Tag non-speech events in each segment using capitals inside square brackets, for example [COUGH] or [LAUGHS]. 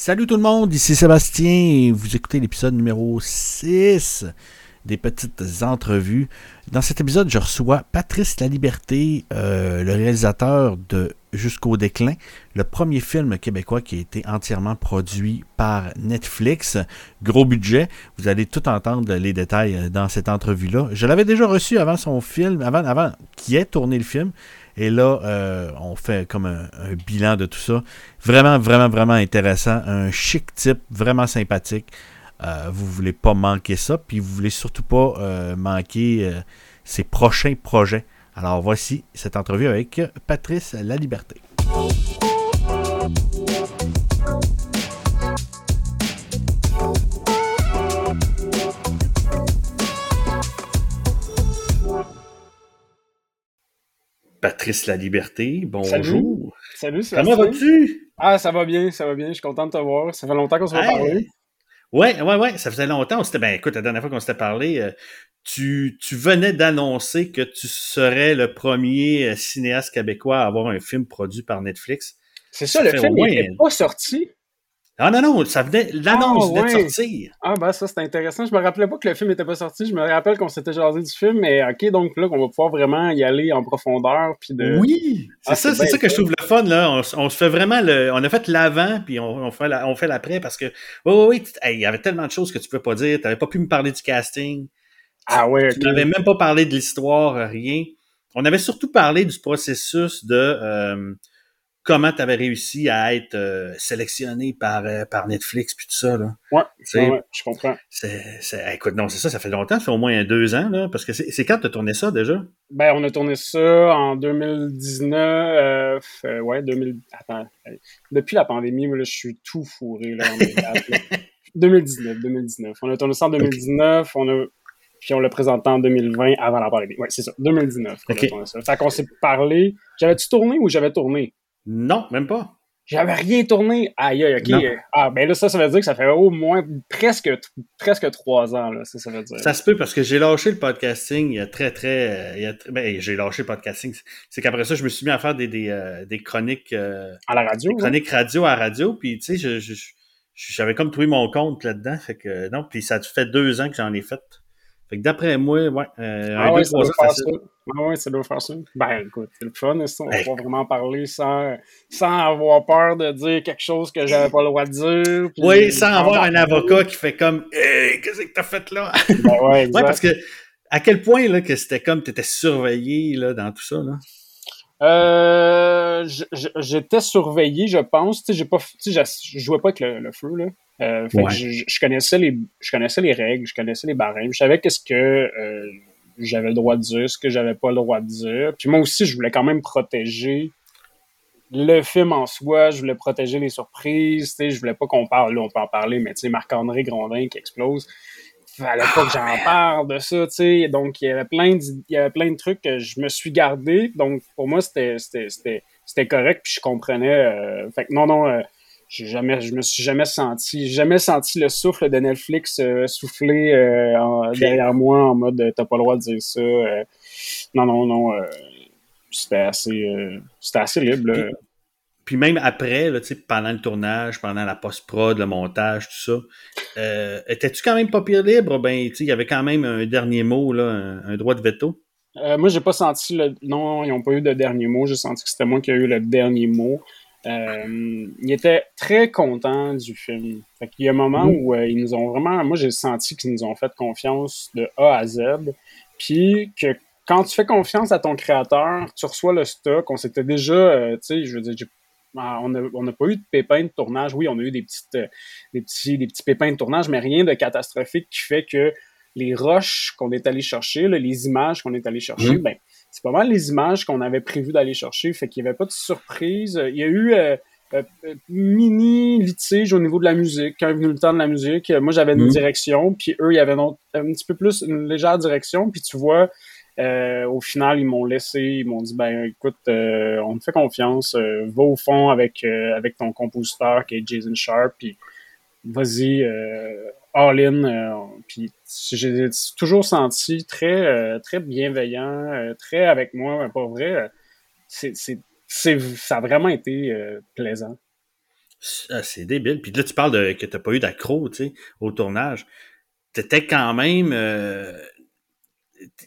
Salut tout le monde, ici Sébastien. Vous écoutez l'épisode numéro 6 des petites entrevues. Dans cet épisode, je reçois Patrice Laliberté, euh, le réalisateur de Jusqu'au déclin, le premier film québécois qui a été entièrement produit par Netflix. Gros budget. Vous allez tout entendre les détails dans cette entrevue-là. Je l'avais déjà reçu avant son film, avant, avant qu'il ait tourné le film. Et là, euh, on fait comme un, bilan de tout ça. Vraiment, vraiment, vraiment intéressant. Un chic type, vraiment sympathique. Euh, vous voulez pas manquer ça, puis vous voulez surtout pas euh, manquer ses prochains projets. Alors voici cette entrevue avec Patrice La Patrice La Liberté, bonjour. Salut, Salut Comment vas-tu? Ah, ça va bien, ça va bien. Je suis content de te voir. Ça fait longtemps qu'on se hey. parlé. Ouais, ouais, ouais, ça faisait longtemps. Ben, écoute, la dernière fois qu'on s'était parlé, euh, tu, tu venais d'annoncer que tu serais le premier euh, cinéaste québécois à avoir un film produit par Netflix. C'est ça, le film n'est pas sorti. Ah non, non, ça venait, l'annonce ah, venait de sortir. Ah ben ça, c'est intéressant. Je me rappelais pas que le film n'était pas sorti. Je me rappelle qu'on s'était jasé du film, mais ok, donc là, qu'on va pouvoir vraiment y aller en profondeur. Puis de... Oui, c'est ah, ça, c'est ça que je trouve le fun, là. On, on, se fait vraiment le. On a fait l'avant, puis on, on, fait on fait l'après parce que. Oui, oui, oui. Il y avait tellement de choses que tu peux pas dire. Tu n'avais pas pu me parler du casting. Ah ouais, Tu n'avais même pas parlé de l'histoire, rien. On avait surtout parlé du processus de. Euh, comment tu avais réussi à être euh, sélectionné par, euh, par Netflix puis tout ça. Là. Ouais, ouais, je comprends. C'est, écoute, non, c'est ça, ça fait longtemps, ça fait au moins deux ans, là, parce que c'est, quand tu as tourné ça déjà? Ben, on a tourné ça en 2019, euh, ouais, 2000, attends, depuis la pandémie, moi, là, je suis tout fourré, là, 2019, 2019. [LAUGHS] On a tourné ça en 2019, on a puis on l'a présenté en 2020 avant la pandémie. Ouais, c'est ça, 2019 qu'on a tourné ça. Fait qu'on s'est parlé. J'avais-tu tourné ou j'avais tourné? Non, même pas. J'avais rien tourné. Aïe, aïe, ok. Ah, ben là, ça, ça veut dire que ça fait au moins presque, presque trois ans, là, ça, ça veut dire. Ça se peut parce que j'ai lâché le podcasting il y a très, très. Il y a, ben, j'ai lâché le podcasting. C'est qu'après ça, je me suis mis à faire des, des, euh, des chroniques. Euh, à la radio. Des chroniques radio à la radio. Puis, tu sais, je, j'avais comme trouvé mon compte là-dedans. Fait que, non, puis ça fait deux ans que j'en ai fait. Fait que d'après moi, ouais, euh, ah un, ouais, deux, trois ans, ah ouais, ça doit faire ça. Ben écoute, c'est le fun, ça. On va vraiment parler sans, sans avoir peur de dire quelque chose que j'avais pas le droit de dire. Oui, sans avoir un avocat qui fait comme Hey, qu'est-ce que t'as fait là? Ben ouais, exact. ouais, parce que à quel point là, que c'était comme t'étais surveillé là, dans tout ça, là? Euh, j'étais surveillé, je pense. Tu sais, j'ai pas, tu sais, je jouais pas avec le, feu, là. Euh, fait que je, je, connaissais les, je connaissais les règles, je connaissais les barèmes, je savais qu'est-ce que euh, j'avais le droit de dire, ce que j'avais pas le droit de dire. Puis moi aussi, je voulais quand même protéger le film en soi, je voulais protéger les surprises, tu sais, je voulais pas qu'on parle, là on peut en parler, mais tu sais, Marc-André Grondin qui explose, fallait pas que j'en parle de ça, tu sais, donc il y avait plein de, il y avait plein de trucs que je me suis gardé, donc pour moi c'était, c'était, correct, puis je comprenais, euh, fait que non, non, euh, j'ai jamais, je me suis jamais senti, jamais senti le souffle de Netflix euh, souffler euh, derrière moi en mode t'as pas le droit de dire ça. Non, non, non. c'était assez, c'était assez libre. Puis, même après, là, pendant le tournage, pendant la post-prod, le montage, tout ça, étais-tu quand même pas pire libre? Ben, il y avait quand même un dernier mot, là, un, droit de veto. moi, j'ai pas senti le. Non, ils n'ont pas eu de dernier mot. J'ai senti que c'était moi qui ai eu le dernier mot. Euh, il était très content du film. Fait il y a un moment mm. où euh, ils nous ont vraiment, moi j'ai senti qu'ils nous ont fait confiance de A à Z, puis que quand tu fais confiance à ton créateur, tu reçois le stock. On s'était déjà, euh, tu sais, je veux dire, ah, on n'a pas eu de pépins de tournage. Oui, on a eu des, petites, des, petits, des petits pépins de tournage, mais rien de catastrophique qui fait que les roches qu'on est allé chercher, les images qu'on est allé chercher, mm. ben, c'est pas mal les images qu'on avait prévu d'aller chercher, fait qu'il n'y avait pas de surprise. Il y a eu euh, euh, mini litige au niveau de la musique, quand est venu le temps de la musique. Moi, j'avais une mhm. direction, puis eux, il y avait un, petit peu plus une légère direction, puis tu vois, euh, au final, ils m'ont laissé, ils m'ont dit, ben écoute, on te fait confiance, va au fond avec, avec ton compositeur qui est Jason Sharp, puis vas-y, all-in. Euh, puis j'ai toujours senti très, euh, très bienveillant, euh, très avec moi, pas vrai. C'est, ça a vraiment été plaisant. Ah, c'est débile. Puis là, tu parles de que tu n'as pas eu d'accro au tournage. Tu étais quand même.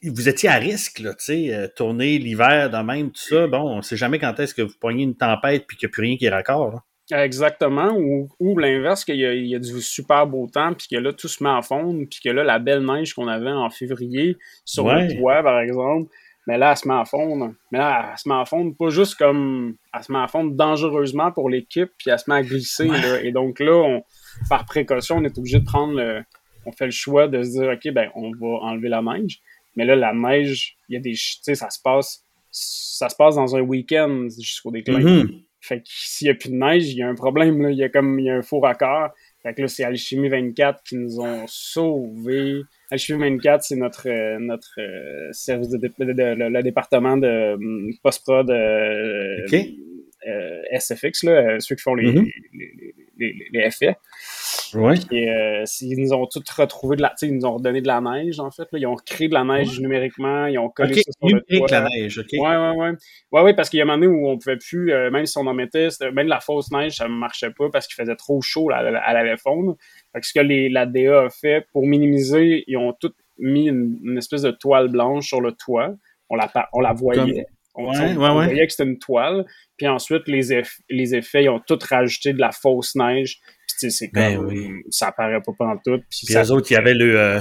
Vous étiez à risque, là, tu sais, euh, tourner l'hiver de même, tout ça. Bon, on sait jamais quand est-ce que vous poignez une tempête puis qu'il n'y a plus rien qui est raccord. Exactement. Ou, l'inverse, qu'il y, a du super beau temps, puis que là, tout se met à fondre, puis que là, la belle neige qu'on avait en février sur le toit, par exemple, mais là, elle se met à fondre. Mais là, elle se met à fondre pas juste comme. Elle se met à fondre dangereusement pour l'équipe, puis elle se met à glisser. Et donc là, on, par précaution, on est obligé de prendre le. On fait le choix de se dire, OK, ben, on va enlever la neige. Mais là, la neige, il y a des. Tu sais, ça se passe. Ça se passe dans un week-end jusqu'au déclin. Mm-hmm. Fait que s'il n'y a plus de neige, il y a un problème. Là. Il y a comme il y a un faux raccord. Fait que là, c'est Alchimie 24 qui nous ont sauvés. Alchimie 24, c'est notre euh, notre euh, service de, le, département de hum, post-prod euh, SFX, là, ceux qui font les, mm-hmm. les, les, les, les effets. Ouais. Euh, ils nous ont tous retrouvé de la, ils nous ont redonné de la neige en fait. Là. Ils ont créé de la neige numériquement, ils ont collé ça sur le toit. la neige, ok. Ouais, ouais, ouais. Ouais, ouais, parce qu'il y a un moment donné où on pouvait plus, euh, même si on en mettait, même la fausse neige, ça ne marchait pas parce qu'il faisait trop chaud, là, elle, allait fondre. Fait que ce que les, la DA a fait pour minimiser, ils ont tout mis une, espèce de toile blanche sur le toit. On la, on la voyait. On, ouais, ouais, voyait que c'était une toile. Puis ensuite, les, les effets, ils ont tout rajouté de la fausse neige c'est ben comme, oui. ça apparaît pas pendant tout. Puis, les autres, il y avait le, euh,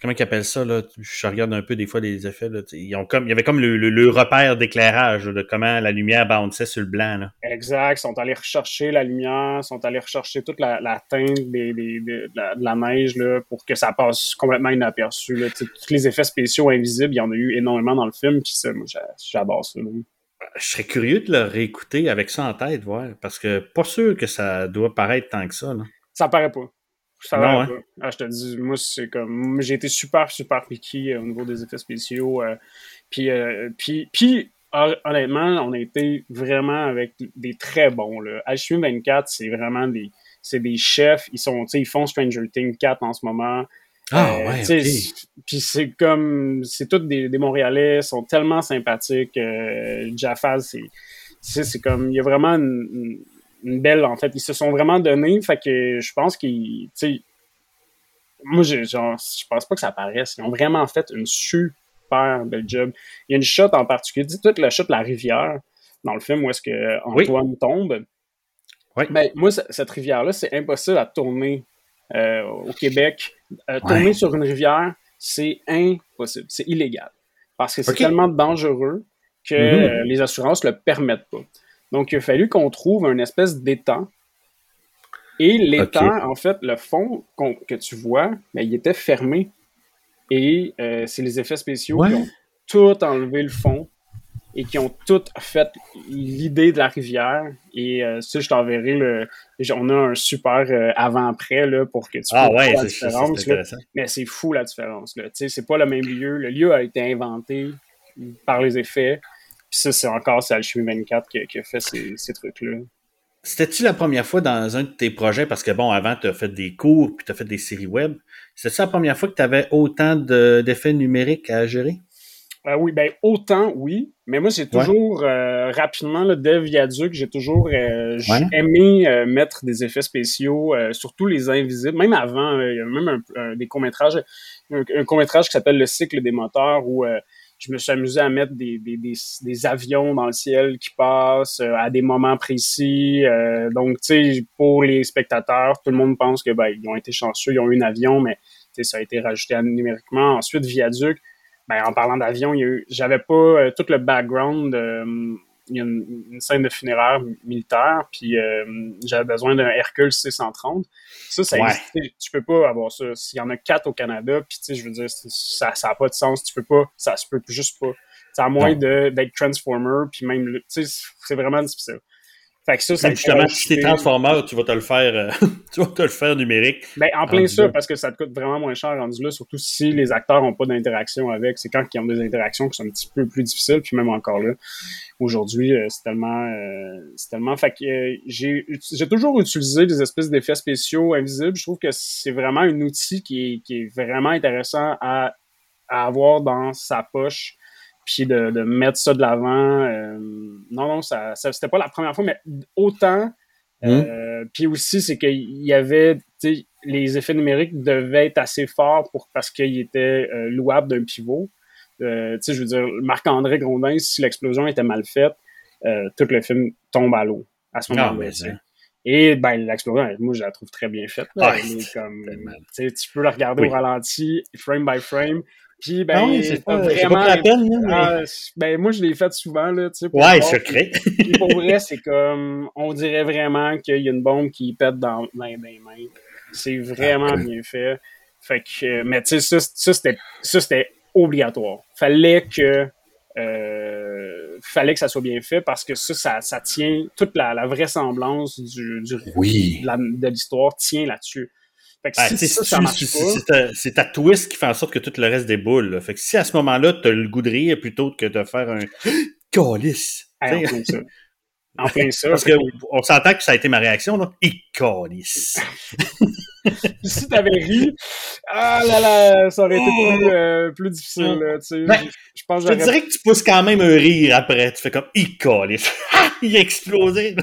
comment ils appellent ça, là? Je regarde un peu des fois les effets, là. Ils ont comme, il y avait comme le, le, repère d'éclairage, de comment la lumière bounçait sur le blanc, là. Exact. Ils sont allés rechercher la lumière, ils sont allés rechercher toute la, la teinte des, des, de, la, neige, là, pour que ça passe complètement inaperçu, là. tous les effets spéciaux invisibles, il y en a eu énormément dans le film, puis ça, moi, j'adore ça, je serais curieux de le réécouter avec ça en tête, voir, parce que pas sûr que ça doit paraître tant que ça. Là. Ça paraît pas. Ça hein? pas. Ah, je te dis, moi, c'est comme. J'ai été super, super piqué euh, au niveau des effets spéciaux. Euh, puis, euh, puis, puis, honnêtement, on a été vraiment avec des très bons. Là. Alchemy 24, c'est vraiment des. C'est des chefs. Ils sont, ils font Stranger Things 4 en ce moment. Ah euh, ouais, Puis c'est comme, c'est tous des, des Montréalais, sont tellement sympathiques. Euh, Jaffa, c'est, c'est comme, il y a vraiment une, belle, en fait, ils se sont vraiment donnés, fait que je pense qu'ils, tu sais, moi, je, genre, je pense pas que ça apparaisse. Ils ont vraiment fait une super belle job. Il y a une shot en particulier, dis toute la shot de la rivière dans le film où est-ce que Antoine tombe. Oui. Ben, moi, cette rivière-là, c'est impossible à tourner euh, au Québec, euh, tourner sur une rivière, c'est impossible, c'est illégal. Parce que c'est tellement dangereux que mhm. euh, les assurances ne le permettent pas. Donc, il a fallu qu'on trouve un espèce d'étang. Et l'étang, en fait, le fond que tu vois, ben, il était fermé. Et c'est les effets spéciaux qui ont tout enlevé le fond et qui ont toutes fait l'idée de la rivière. Et euh, ça, je t'enverrai le. On a un super euh, avant-après là, pour que tu ah, ouais, la différence. Mais c'est fou la différence. C'est pas le même lieu. Le lieu a été inventé par les effets. Puis ça, c'est encore c'est Alchemy 24 qui, qui, a fait ces, ces trucs-là. C'était-tu la première fois dans un de tes projets? Parce que bon, avant, tu as fait des cours puis tu as fait des séries web. C'était-tu la première fois que tu avais autant d'effets numériques à gérer? Euh, oui, ben autant, oui. Mais moi, j'ai toujours, euh, rapidement, le dès Viaduc, j'ai toujours euh, aimé mettre des effets spéciaux, surtout les invisibles. Même avant, il y a même un, des courts-métrages, un, court-métrage qui s'appelle Le cycle des moteurs, où je me suis amusé à mettre des, des, des, avions dans le ciel qui passent à des moments précis. donc, tu sais, pour les spectateurs, tout le monde pense que ben, ils ont été chanceux, ils ont eu un avion, mais ça a été rajouté numériquement. Ensuite, Viaduc, ben, en parlant d'avion, j'avais pas euh, tout le background. Il y a une, scène de funéraire militaire, puis euh, j'avais besoin d'un Hercule 630. Ça, ça tu peux pas avoir ça. S'il y en a quatre au Canada, puis tu sais, je veux dire, ça n'a pas de sens. Tu peux pas, ça se peut juste pas. C'est à moins d'être Transformer, puis même, tu sais, c'est vraiment difficile. Fait que ça, ça justement, si t'es transformeur, tu vas te le faire, euh, [LAUGHS] tu vas te le faire numérique. Ben, en plein ça, parce que ça te coûte vraiment moins cher rendu là, surtout si les acteurs n'ont pas d'interaction avec. C'est quand ils ont des interactions qui sont un petit peu plus difficiles, puis même encore là. Aujourd'hui, euh, c'est tellement, euh, c'est tellement, fait que j'ai, j'ai toujours utilisé des espèces d'effets spéciaux invisibles. Je trouve que c'est vraiment un outil qui est, qui est vraiment intéressant à, à avoir dans sa poche puis de, de, mettre ça de l'avant. Euh, non, non, ça, ça c'était pas la première fois, mais autant Euh, puis aussi, c'est qu'il y avait, les effets numériques devaient être assez forts pour parce qu'ils étaient euh, louables d'un pivot. Euh, je veux dire, Marc-André Grondin, si l'explosion était mal faite, euh, tout le film tombe à l'eau à ce ah, moment-là. Et ben l'explosion, moi je la trouve très bien faite. Ah, comme, tu peux la regarder au ralenti, frame by frame. Puis ben, c'est pas, vraiment. la peine, ah, Ben moi je l'ai fait souvent là, tu sais. Ouais, secret. [LAUGHS] pour vrai, c'est [LAUGHS] comme on dirait vraiment qu'il y a une bombe qui pète dans, dans les mains. C'est vraiment bien fait. Fait que, mais tu sais, ça, ça c'était obligatoire. Fallait que euh, fallait que ça soit bien fait parce que ça, ça, tient toute la, la vraisemblance du, du de l'histoire tient là-dessus. Fait que si ça, ça marche pas. C'est ta, twist qui fait en sorte que tout le reste déboule. Là. Fait que si à ce moment-là, t'as le goût de rire plutôt que de faire un [GASPS] calice. [LAUGHS] en plein [LAUGHS] ça. Parce qu'on s'entend que ça a été ma réaction, là. Calice. [LAUGHS] si t'avais ri, ah là là, ça aurait été plus, euh, plus difficile. Là, tu sais. Ben, je, pense je te dirais que tu pousses quand même un rire après. Tu fais comme, il [LAUGHS] il a explosé.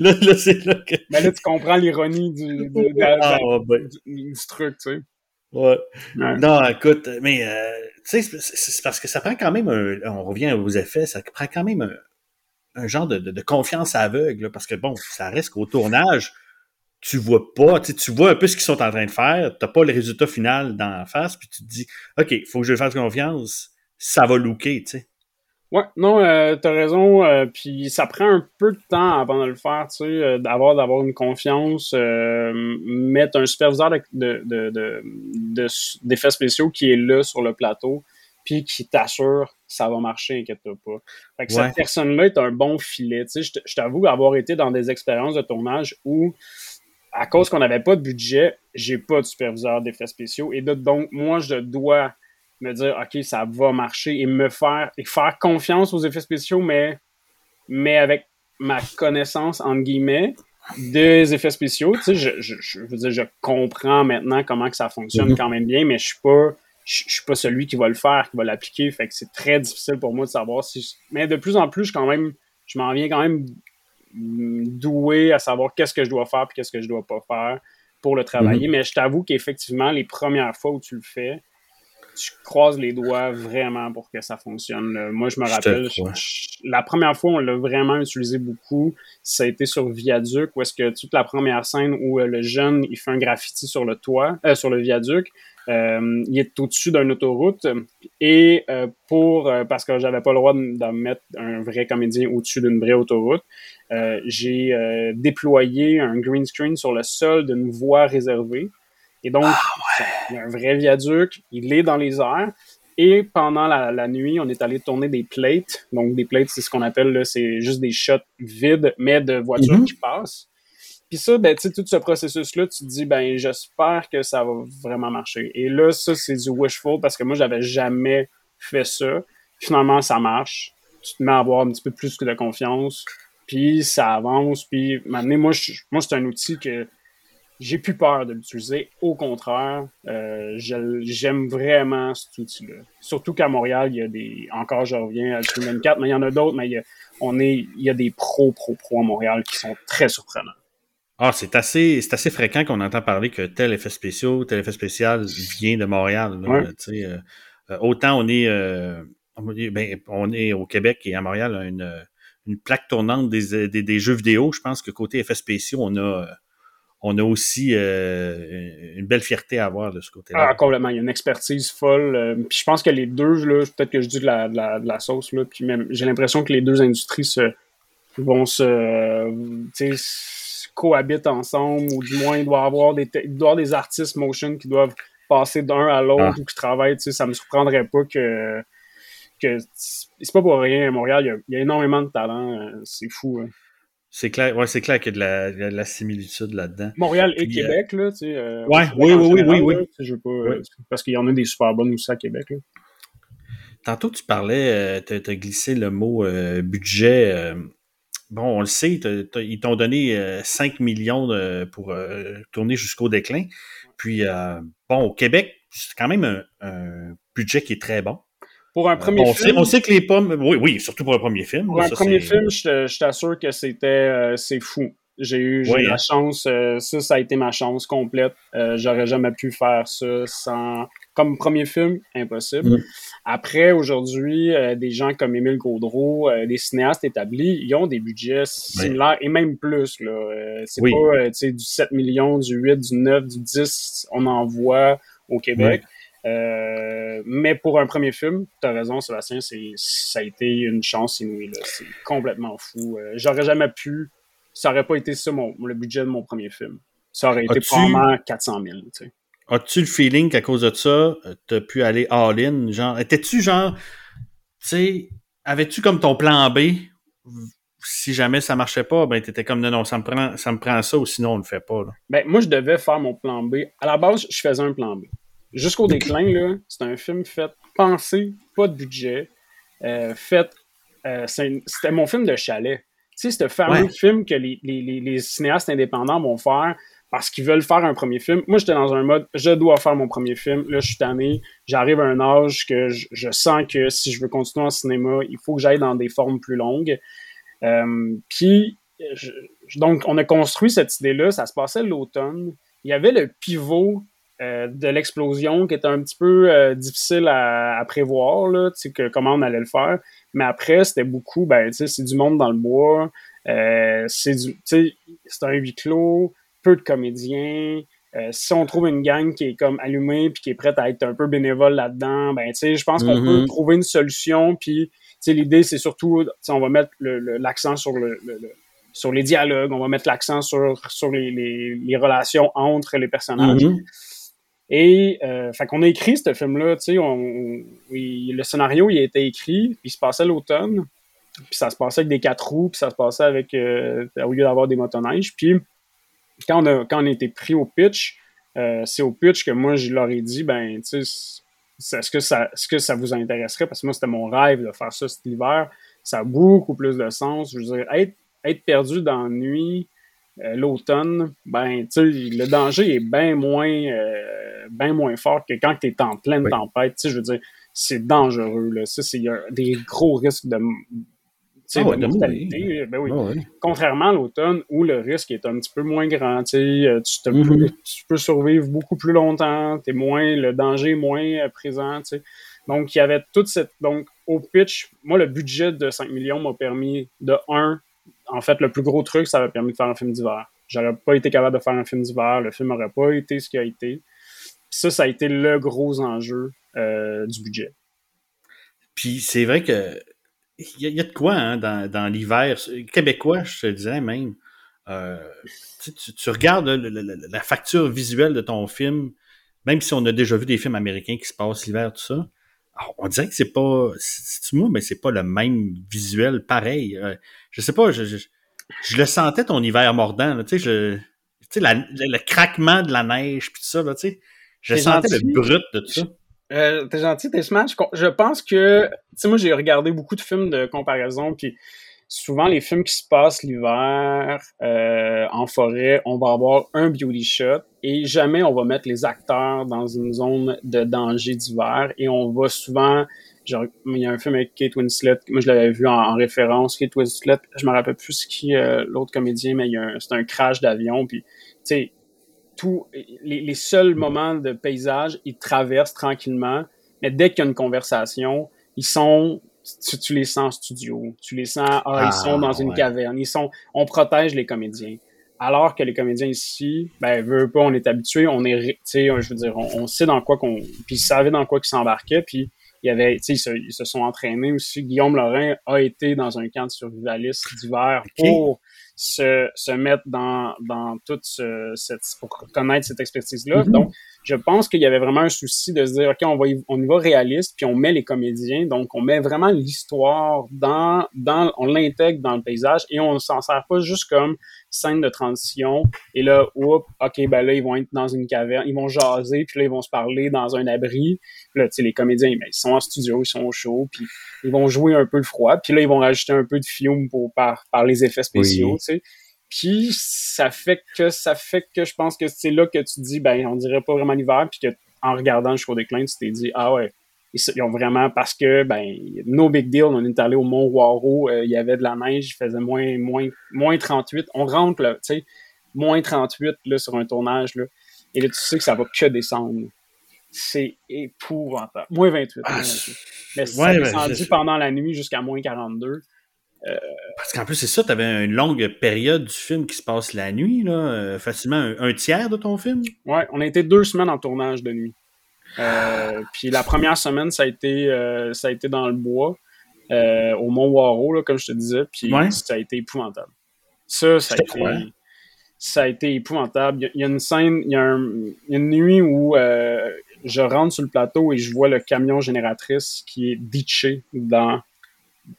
là, là c'est là que. Mais là, tu comprends l'ironie du, du, ah, ben. du, truc, tu sais. Ouais. Non, écoute, mais euh, tu sais, c'est parce que ça prend quand même un. On revient aux effets, ça prend quand même un, un genre de, de, confiance aveugle, parce que bon, ça reste qu'au tournage tu vois pas, tu vois un peu ce qu'ils sont en train de faire, t'as pas le résultat final dans la face, puis tu te dis, OK, faut que je fasse confiance, ça va looker, tu sais. Ouais, non, euh, t'as raison, euh, puis ça prend un peu de temps avant de le faire, tu sais, euh, d'avoir d'avoir une confiance, mettre un superviseur de, de, de, d'effets spéciaux qui est là sur le plateau, puis qui t'assure que ça va marcher, inquiète-toi pas. Fait que cette personne-là est un bon filet, tu sais, je t'avoue avoir été dans des expériences de tournage où à cause qu'on n'avait pas de budget, j'ai pas de superviseur d'effets spéciaux. Et donc, moi, je dois me dire, OK, ça va marcher et me faire, et faire confiance aux effets spéciaux, mais, mais avec ma connaissance, entre guillemets, des effets spéciaux. Tu sais, je, je, veux dire, je comprends maintenant comment que ça fonctionne mm-hmm. quand même bien, mais je suis pas, je, suis pas celui qui va le faire, qui va l'appliquer. Fait que c'est très difficile pour moi de savoir si. Mais de plus en plus, je quand même, je m'en viens quand même doué à savoir qu'est-ce que je dois faire et qu'est-ce que je dois pas faire pour le travailler. Mhm. Mais je t'avoue qu'effectivement, les premières fois où tu le fais, tu croises les doigts vraiment pour que ça fonctionne. Moi, je me rappelle, la première fois, on l'a vraiment utilisé beaucoup. Ça a été sur Viaduc, où est-ce que toute la première scène où euh, le jeune, il fait un graffiti sur le toit, euh, sur le viaduc, euh, il est au-dessus d'une autoroute et euh, pour euh, parce que j'avais pas le droit de, mettre un vrai comédien au-dessus d'une vraie autoroute, j'ai déployé un green screen sur le sol d'une voie réservée. Et donc, ah, il y a un vrai viaduc, il est dans les airs. Et pendant la, nuit, on est allé tourner des plates. Donc, des plates, c'est ce qu'on appelle, c'est juste des shots vides, mais de voitures mm-hmm. qui passent. Puis ça, ben, tu tout ce processus-là, tu te dis, ben, j'espère que ça va vraiment marcher. Et là, ça, c'est du wishful parce que moi, j'avais jamais fait ça. Finalement, ça marche. Tu te mets à avoir un petit peu plus que de confiance. Puis ça avance. Puis maintenant, moi, moi c'est un outil que j'ai plus peur de l'utiliser. Au contraire, euh, j'aime vraiment cet outil-là. Surtout qu'à Montréal, il y a des. Encore, je reviens à 4, mais il y en a d'autres, mais il y a, on est, il y a des pros, pros, pros à Montréal qui sont très surprenants. Ah, c'est assez, c'est assez fréquent qu'on entend parler que tel effet spécial, tel effet spécial vient de Montréal. Euh, euh, autant on est, euh, ben, on est au Québec et à Montréal une, une plaque tournante des, des, jeux vidéo. Je pense que côté effets spéciaux, on a, on a aussi une belle fierté à avoir de ce côté-là. Ah, complètement. Il y a une expertise folle. puis je pense que les deux, là, peut-être que je dis de la, de la, de la sauce, là, puis même, j'ai l'impression que les deux industries se, vont se, cohabitent ensemble, ou du moins il doit y avoir des, doit des artistes motion qui doivent passer d'un à l'autre ah. ou qui travaillent. Ça me surprendrait pas que. que c'est pas pour rien à Montréal, il y a, énormément de talent. Euh, c'est fou. Hein. C'est clair, ouais, c'est clair qu'il y a de la, similitude là-dedans. Montréal et Québec, là, tu sais. Euh, ouais, oui, oui, oui, oui, oui. parce qu'il y en a des super bonnes aussi à Québec, Tantôt, tu parlais, euh, tu as, glissé le mot budget bon, on le sait, ils t'ont donné 5 euh, millions pour euh, tourner jusqu'au déclin. Puis, euh, bon, au Québec, c'est quand même un, budget qui est très bon. Pour un premier film. on sait que les pommes. Oui, oui, surtout pour un premier film. Pour un premier film, je, t'assure que c'était c'est fou. J'ai eu, la hein. chance, euh, ça, ça a été ma chance complète. Euh, j'aurais jamais pu faire ça sans. Comme premier film, impossible. Mm. Après, aujourd'hui, euh, des gens comme Émile Gaudreau, des cinéastes établis, ils ont des budgets similaires et même plus. Là. c'est pas du 7 millions, du 8, du 9, du 10, on en voit au Québec. mais pour un premier film, tu as raison, Sébastien, ça a été une chance inouïe. C'est complètement fou. J'aurais jamais pu ça aurait pas été ça mon, le budget de mon premier film. Ça aurait été probablement 400 000. Tu sais. As-tu le feeling qu'à cause de ça, euh, tu as pu aller all-in? Genre, étais-tu genre, tu sais, avais-tu comme ton plan B? Si jamais ça marchait pas, ben t'étais comme non, non, ça me prend ça, me prend ça ou sinon on le fait pas. Là. Ben, moi, je devais faire mon plan B. À la base, je faisais un plan B. Jusqu'au déclin, là, c'est un film fait pensé, pas de budget. Euh, fait. Euh, c'était mon film de chalet. Tu sais, ce fameux film que les, cinéastes indépendants vont faire parce qu'ils veulent faire un premier film. Moi, j'étais dans un mode, je dois faire mon premier film. Là, je suis tanné. J'arrive à un âge que je, sens que si je veux continuer en cinéma, il faut que j'aille dans des formes plus longues. Euh, puis, donc, on a construit cette idée-là. Ça se passait l'automne. Il y avait le pivot euh, de l'explosion qui était un petit peu euh, difficile à, prévoir, là, que, comment on allait le faire. Mais après, c'était beaucoup, ben, c'est du monde dans le bois, euh, c'est un huis clos, peu de comédiens. si on trouve une gang qui est comme allumée puis qui est prête à être un peu bénévole là-dedans, ben, je pense qu'on peut mm-hmm. trouver une solution. Puis, l'idée, c'est surtout, on va mettre l'accent sur le, sur les dialogues, on va mettre l'accent sur, sur les, les, relations entre les personnages. Mm-hmm. Et euh, fait qu'on a écrit ce film-là, tu sais, le scénario il a été écrit, puis il se passait l'automne, puis ça se passait avec des quatre roues, puis ça se passait avec euh, au lieu d'avoir des motoneiges. Puis quand on a quand on a été pris au pitch, euh, c'est au pitch que moi je leur ai dit ben tu sais est-ce que ça est-ce que ça vous intéresserait? Parce que moi c'était mon rêve de faire ça cet hiver, ça a beaucoup plus de sens, je veux dire être être perdu dans la nuit l'automne, ben, le danger est bien moins, euh, ben moins fort que quand tu es en pleine tempête. Je veux dire, c'est dangereux, là. Ça, c'est, y a des gros risques de, ah mortalité. Ben oui. Ah Contrairement à l'automne, où le risque est un petit peu moins grand, tu, mm-hmm. tu peux survivre beaucoup plus longtemps, es moins, le danger est moins euh, présent, Donc, il y avait toute cette. Donc, au pitch, moi, le budget de 5 millions m'a permis de 1 en fait, le plus gros truc, ça m'a permis de faire un film d'hiver. J'aurais pas été capable de faire un film d'hiver, le film n'aurait pas été ce qu'il a été. ça, ça a été le gros enjeu euh, du budget. Puis c'est vrai que il y, a de quoi hein, dans, l'hiver québécois, je te disais même. Euh, tu, regardes la facture visuelle de ton film, même si on a déjà vu des films américains qui se passent l'hiver, tout ça, on dirait que c'est pas, c'est moi, mais c'est pas le même visuel pareil. Euh, je sais pas, je, je, le sentais ton hiver mordant, tu sais, je, tu sais, le, craquement de la neige puis tout ça, tu sais, je sentais le brut de tout ça. Euh, t'es gentil, t'es smash. Je pense que, tu sais, moi j'ai regardé beaucoup de films de comparaison, puis souvent les films qui se passent l'hiver euh, en forêt, on va avoir un beauty shot et jamais on va mettre les acteurs dans une zone de danger d'hiver et on va souvent genre il y a un film avec Kate Winslet moi je l'avais vu en, référence Kate Winslet je me rappelle plus qui euh, l'autre comédien mais c'est un crash d'avion puis tu sais tous les, les seuls moments de paysage ils traversent tranquillement mais dès qu'il y a une conversation ils sont tu, les sens en studio, tu les sens, ah, ils ah, sont dans une caverne, ils sont, on protège les comédiens. Alors que les comédiens ici, ben, veut pas, on est habitué, on est, tu sais, je veux dire, on, sait dans quoi qu'on, puis ils savaient dans quoi qu'ils s'embarquaient, puis il y avait, tu sais, ils, se, sont entraînés aussi. Guillaume Lorrain a été dans un camp de survivalistes d'hiver pour se, se mettre dans, dans toute cette, pour connaître cette expertise-là. Mm-hmm. Donc, je pense qu'il y avait vraiment un souci de se dire, OK, on, va y, on y va réaliste, puis on met les comédiens, donc on met vraiment l'histoire dans, dans, on l'intègre dans le paysage et on s'en sert pas juste comme scène de transition. Et là, oups, OK, ben là, ils vont être dans une caverne, ils vont jaser, puis là, ils vont se parler dans un abri. Puis là, tu sais, les comédiens, ben, ils sont en studio, ils sont au show, puis ils vont jouer un peu le froid. Puis là, ils vont rajouter un peu de fiume pour, par, par les effets spéciaux, tu sais. Puis ça fait que ça fait que je pense que c'est là que tu dis ben on dirait pas vraiment l'hiver puis que en regardant jusqu'au déclin tu t'es dit ah ouais ils, ont vraiment, parce que, ben, no big deal, on est allé au Mont Waro, il y avait de la neige, il faisait moins, moins, moins 38. On rentre, là, tu sais, moins 38 là, sur un tournage, là, et là, tu sais que ça va que descendre. C'est épouvantable. Moins 28. Ah, Mais ça a descendu pendant la nuit jusqu'à moins 42. Euh, Parce qu'en plus, c'est ça, tu avais une longue période du film qui se passe la nuit, là, euh, facilement un, tiers de ton film? Ouais, on a été deux semaines en tournage de nuit. Euh, puis la première semaine, ça a été, ça a été dans le bois, au Mont Waro, comme je te disais, puis ça a été épouvantable. Ça, ça a été, ça a été épouvantable. Il y a, une scène, il y a, une nuit où je rentre sur le plateau et je vois le camion génératrice qui est ditché dans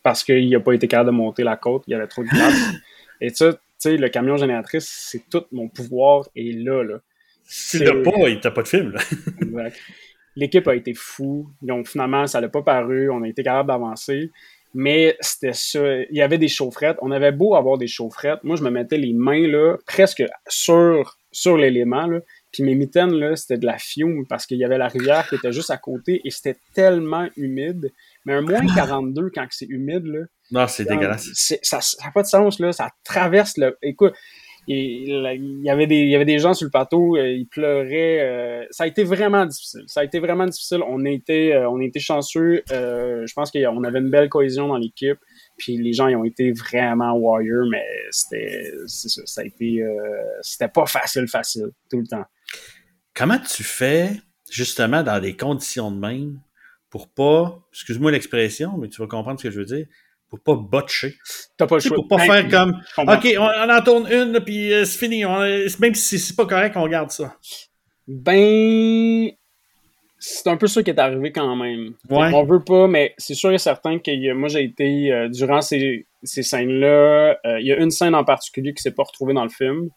parce qu'il n'a pas été capable de monter la côte, il y avait trop de glace. [LAUGHS] Et ça, tu sais, le camion génératrice, c'est tout mon pouvoir et là, là. Tu l'as pas, il t'a pas de film, là. exact. L'équipe a été fou. Donc, finalement, ça n'a pas paru. On a été capable d'avancer. Mais c'était ça. Il y avait des chaufferettes. On avait beau avoir des chaufferettes. Moi, je me mettais les mains, là, presque sur, sur l'élément, là. Puis mes mitaines, là, c'était de la fiume parce qu'il y avait la rivière qui était juste à côté et c'était tellement humide. Mais un moins 42 quand c'est humide, là. Non, c'est dégueulasse. Ça n'a pas de sens, là. Ça traverse le. Écoute, il, y avait des, il y avait des gens sur le plateau, euh, ils pleuraient. Euh, ça a été vraiment difficile. Ça a été vraiment difficile. On été, euh, on été chanceux. je pense qu'on avait une belle cohésion dans l'équipe. Puis les gens ils ont été vraiment warriors, mais c'était, ça a été, c'était pas facile, facile tout le temps. Comment tu fais justement dans des conditions de même pour pas, excuse-moi l'expression, mais tu vas comprendre ce que je veux dire, pour pas botcher. T'as pas le choix. Pour pas ben, faire comme, OK, on, en tourne une, puis euh, c'est fini. même si c'est pas correct, on garde ça. Ben, c'est un peu ça qui est arrivé quand même. Ouais. On veut pas, mais c'est sûr et certain que moi, j'ai été, euh, durant ces, ces scènes-là, euh, il y a une scène en particulier qui s'est pas retrouvée dans le film,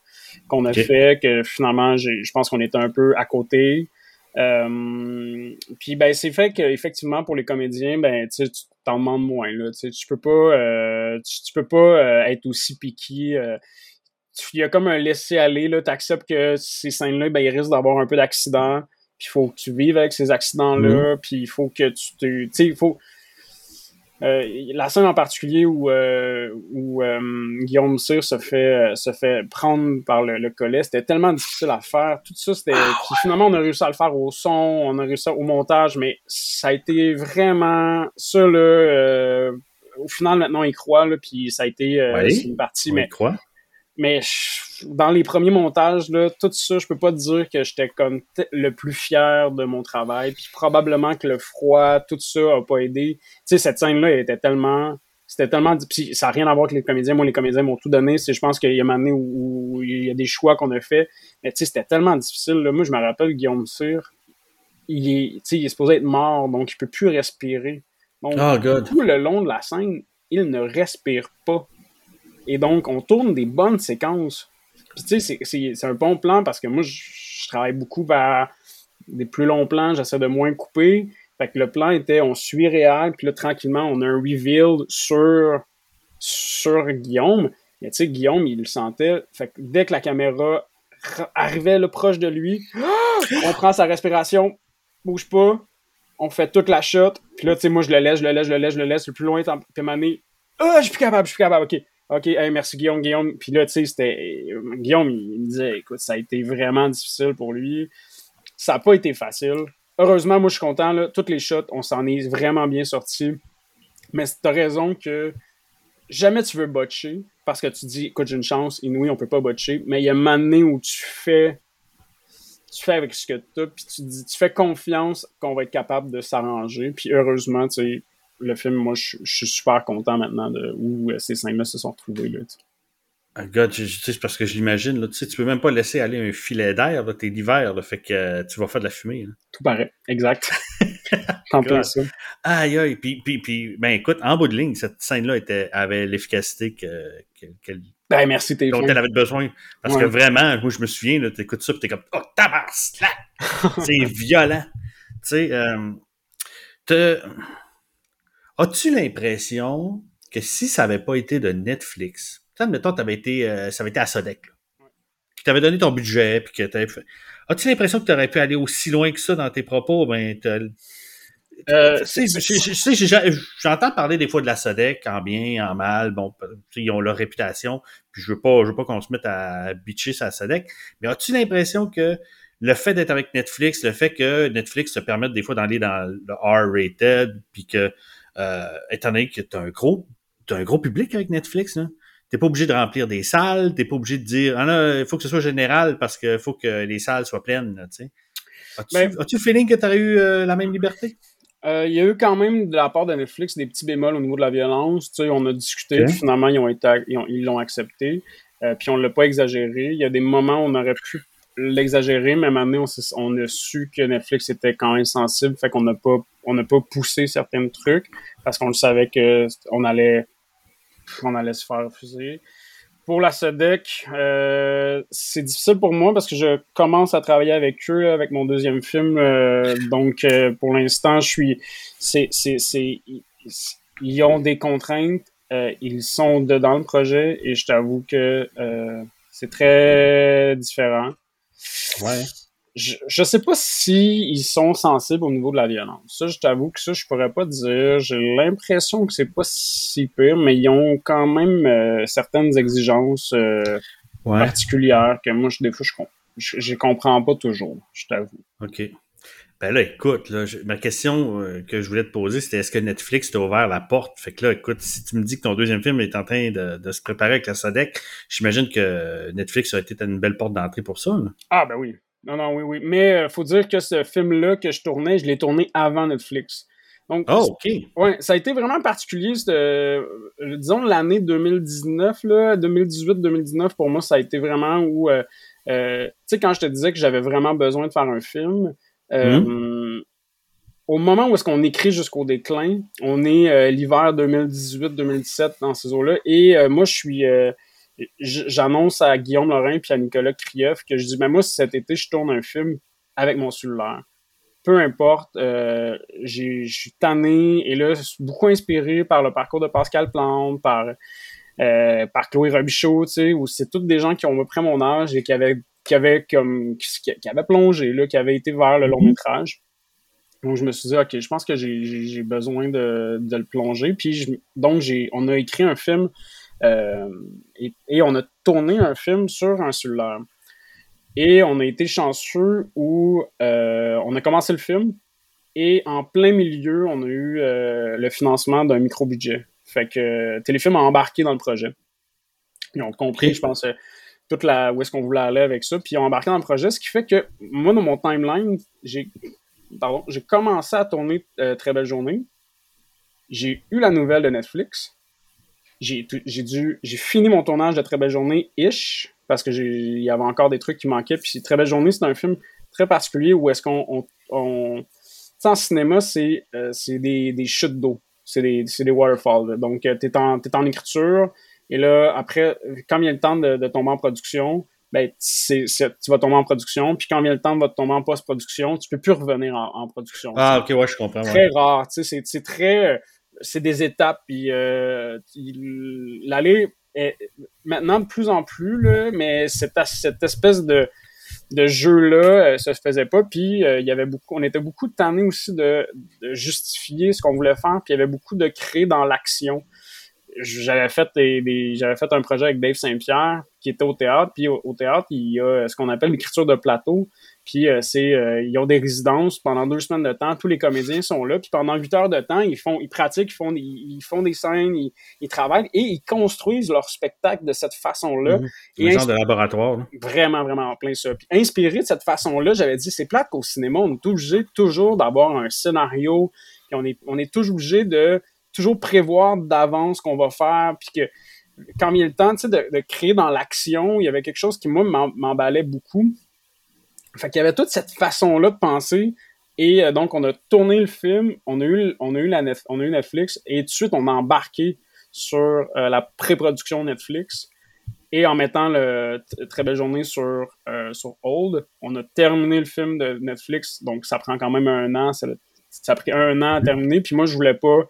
qu'on a fait, que finalement, je pense qu'on était un peu à côté. Euh, puis ben c'est fait qu'effectivement pour les comédiens ben tu t'en demandes moins là tu peux pas euh, tu, peux pas euh, être aussi piqué il y a comme un laisser aller là. T'acceptes que ces scènes là ben ils risquent d'avoir un peu d'accidents puis il faut que tu vives avec ces accidents là mm-hmm. puis il faut que tu te tu sais il faut euh, la scène en particulier où, euh, où euh, Guillaume Cyr se fait, se fait prendre par le, le collet, c'était tellement difficile à faire. Tout ça, c'était. Ah, finalement, on a réussi à le faire au son, on a réussi au montage, mais ça a été vraiment ça, là. au final, maintenant, il croit, là, puis ça a été une partie. mais, croit. Mais dans les premiers montages, là, tout ça, je peux pas dire que j'étais comme le plus fier de mon travail. Puis probablement que le froid, tout ça a pas aidé. Tu sais, cette scène-là, elle était tellement. C'était tellement. Puis ça n'a rien à voir avec les comédiens. Moi, les comédiens m'ont tout donné. Je pense qu'il y a un donné où, il y a des choix qu'on a fait. Mais tu sais, c'était tellement difficile. Là. Moi, je me rappelle Guillaume Cyr. Il est, il est supposé être mort, donc il peut plus respirer. Donc, oh, tout le long de la scène, il ne respire pas. Et donc, on tourne des bonnes séquences. Puis tu sais, c'est un bon plan parce que moi, je, travaille beaucoup vers des plus longs plans, j'essaie de moins couper. Fait que le plan était, on suit réel, puis là, tranquillement, on a un reveal sur, sur Guillaume. Mais tu sais, Guillaume, il le sentait. Fait que dès que la caméra arrivait là, proche de lui, [GASPS] on prend sa respiration, bouge pas, on fait toute la shot, puis là, tu sais, moi, je le laisse, je le laisse, je le laisse, je le laisse, le plus loin, mané. Ah, je suis plus capable, je suis plus capable, ok. OK, merci Guillaume, Guillaume. Puis là, tu sais, c'était. Guillaume, il, me disait, écoute, ça a été vraiment difficile pour lui. Ça n'a pas été facile. Heureusement, moi, je suis content. Là, toutes les shots, on s'en est vraiment bien sortis. Mais tu as raison que jamais tu veux botcher parce que tu dis, écoute, j'ai une chance, inouïe, on peut pas botcher. Mais il y a un moment où tu fais. Tu fais avec ce que tu as, puis tu dis, tu fais confiance qu'on va être capable de s'arranger. Puis heureusement, tu sais, le film, moi, je, suis super content maintenant de où euh, ces scènes-là se sont retrouvées. Là, ah, God, c'est parce que je l'imagine, tu sais, tu peux même pas laisser aller un filet d'air, t'es l'hiver, fait que euh, tu vas faire de la fumée. Tout paraît, exact. [LAUGHS] T'en ça. Aïe, aïe, puis, puis, puis, ben écoute, en bout de ligne, cette scène-là avait l'efficacité qu'elle ben, merci, t'es dont elle avait besoin. Parce que vraiment, moi, je me souviens, t'écoutes ça, pis t'es comme, oh, tabasse, [LAUGHS] C'est violent. Tu sais, euh, As-tu l'impression que si ça n'avait pas été de Netflix, admettons, avais été, euh, ça avait été à Sodec, qui t'avait donné ton budget, puis que t'avais fait... As-tu l'impression que tu aurais pu aller aussi loin que ça dans tes propos? Ben, Euh, j'entends parler des fois de la SODEC en bien, en mal. Bon, ils ont leur réputation. Puis je veux pas, je veux pas qu'on se mette à bitcher sa SODEC. Mais as-tu l'impression que le fait d'être avec Netflix, le fait que Netflix te permette des fois d'aller dans le R-rated, puis que, étant donné que tu as un gros, as un gros public avec Netflix, là, T'es pas obligé de remplir des salles, t'es pas obligé de dire ah là, il faut que ce soit général parce qu'il faut que les salles soient pleines. As-tu, ben, as-tu le feeling que tu aurais eu euh, la même liberté? Euh, il y a eu quand même de la part de Netflix des petits bémols au niveau de la violence. On a discuté, finalement, ils ont été ils, l'ont accepté. Euh, puis on l'a pas exagéré. Il y a des moments où on aurait pu l'exagérer, mais maintenant on, a su que Netflix était quand même sensible, fait qu'on n'a pas on n'a pas poussé certains trucs parce qu'on le savait que on allait on allait se faire refuser. Pour la SEDEC, euh, c'est difficile pour moi parce que je commence à travailler avec eux, avec mon deuxième film. Euh, donc, euh, pour l'instant, je suis. C'est, ils ont des contraintes. ils sont dedans le projet et je t'avoue que c'est très différent. Ouais je, je sais pas si ils sont sensibles au niveau de la violence. Ça, je t'avoue que ça, je pourrais pas dire. J'ai l'impression que c'est pas si pire, mais ils ont quand même euh, certaines exigences euh, particulières que moi, je, des fois, je, je, comprends pas toujours, je t'avoue. OK. Ben là, écoute, là, ma question euh, que je voulais te poser, c'était est-ce que Netflix t'a ouvert la porte? Fait que là, écoute, si tu me dis que ton deuxième film est en train de, de se préparer avec la SODEC, j'imagine que Netflix a été une belle porte d'entrée pour ça. Là. Ah ben oui, non, non, oui, oui. Mais il euh, faut dire que ce film-là que je tournais, je l'ai tourné avant Netflix. Donc, oh, OK. Ouais, ça a été vraiment particulier. Euh, disons l'année 2019, 2018-2019, pour moi, ça a été vraiment où, euh, tu sais, quand je te disais que j'avais vraiment besoin de faire un film, hmm. au moment où est-ce qu'on écrit jusqu'au déclin, on est l'hiver 2018-2017 dans ces eaux-là, et moi, je suis j'annonce à Guillaume Lorrain puis à Nicolas Krieff que je dis, mais moi, cet été, je tourne un film avec mon cellulaire. Peu importe, euh, je suis tanné et là, beaucoup inspiré par le parcours de Pascal Plante, par, euh, par Chloé Robichaud, tu sais, où c'est tous des gens qui ont à peu près mon âge et qui avaient, qui avaient comme, qui, avaient plongé, là, qui avaient été vers le long métrage. Donc, je me suis dit, OK, je pense que j'ai besoin de, de, le plonger. Puis, donc, on a écrit un film euh, et, on a tourné un film sur un cellulaire. Et on a été chanceux où euh, on a commencé le film et en plein milieu, on a eu euh, le financement d'un micro-budget. Fait que Téléfilm a embarqué dans le projet. Ils ont compris, je pense, toute la, où est-ce qu'on voulait aller avec ça. Puis ils ont embarqué dans le projet, ce qui fait que moi, dans mon timeline, j'ai j'ai commencé à tourner Très belle journée. J'ai eu la nouvelle de Netflix j'ai dû j'ai fini mon tournage de Très belle journée ish parce que il y avait encore des trucs qui manquaient puis Très belle journée c'est un film très particulier où est-ce qu'on on, en cinéma c'est euh, c'est des, des chutes d'eau c'est des c'est des waterfalls donc euh, t'es en t'es en écriture et là après quand il y a le temps de, de tomber en production ben c'est, tu vas tomber en production puis quand vient le temps de tomber en post-production tu peux plus revenir en, production ah ok ouais je comprends très rare tu sais c'est, très c'est des étapes. Puis euh, l'aller est maintenant de plus en plus, là, mais cette, cette espèce de, de jeu-là, euh, ça se faisait pas. Puis euh, il y avait beaucoup, on était beaucoup tannés aussi de, de justifier ce qu'on voulait faire. Puis il y avait beaucoup de créer dans l'action. J'avais fait des, j'avais fait un projet avec Dave Saint-Pierre qui était au théâtre. Puis au théâtre, il y a ce qu'on appelle l'écriture de plateau. Puis euh, c'est euh, ils ont des résidences pendant deux semaines de temps. Tous les comédiens sont là. Puis pendant huit heures de temps, ils font, ils pratiquent, ils font, ils, font des scènes, ils, travaillent et ils construisent leur spectacle de cette façon-là. Mm Un genre de laboratoire. Vraiment, vraiment en plein ça. Puis inspiré de cette façon-là, j'avais dit c'est plate qu'au cinéma, on est obligé toujours d'avoir un scénario. Puis on est, on est toujours obligé de toujours prévoir d'avance qu'on va faire. Puis que quand il y a le temps de, de créer dans l'action, il y avait quelque chose qui, moi, m'emballait beaucoup fait qu'il y avait toute cette façon-là de penser. Et euh, donc, on a tourné le film, on a eu, on a eu, la on a eu Netflix, et tout de suite, on a embarqué sur euh, la pré-production Netflix. Et en mettant le Très belle journée sur, euh, sur Hold, on a terminé le film de Netflix, donc ça prend quand même un an. Ça, ça a pris un an à terminer. Puis moi, je voulais pas.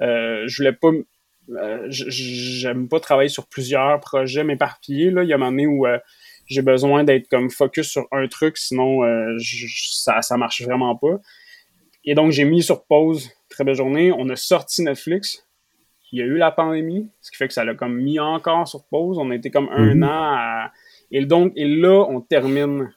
Je voulais pas. J'aime pas travailler sur plusieurs projets m'éparpiller. Là. Il y a un moment donné où j'ai besoin d'être comme focus sur un truc, sinon euh, ça, ça marche vraiment pas. et donc, j'ai mis sur pause Très belle journée. On a sorti Netflix. Il y a eu la pandémie, ce qui fait que ça l'a comme mis encore sur pause. On a été comme un mhm. an à... Et donc, et là, on termine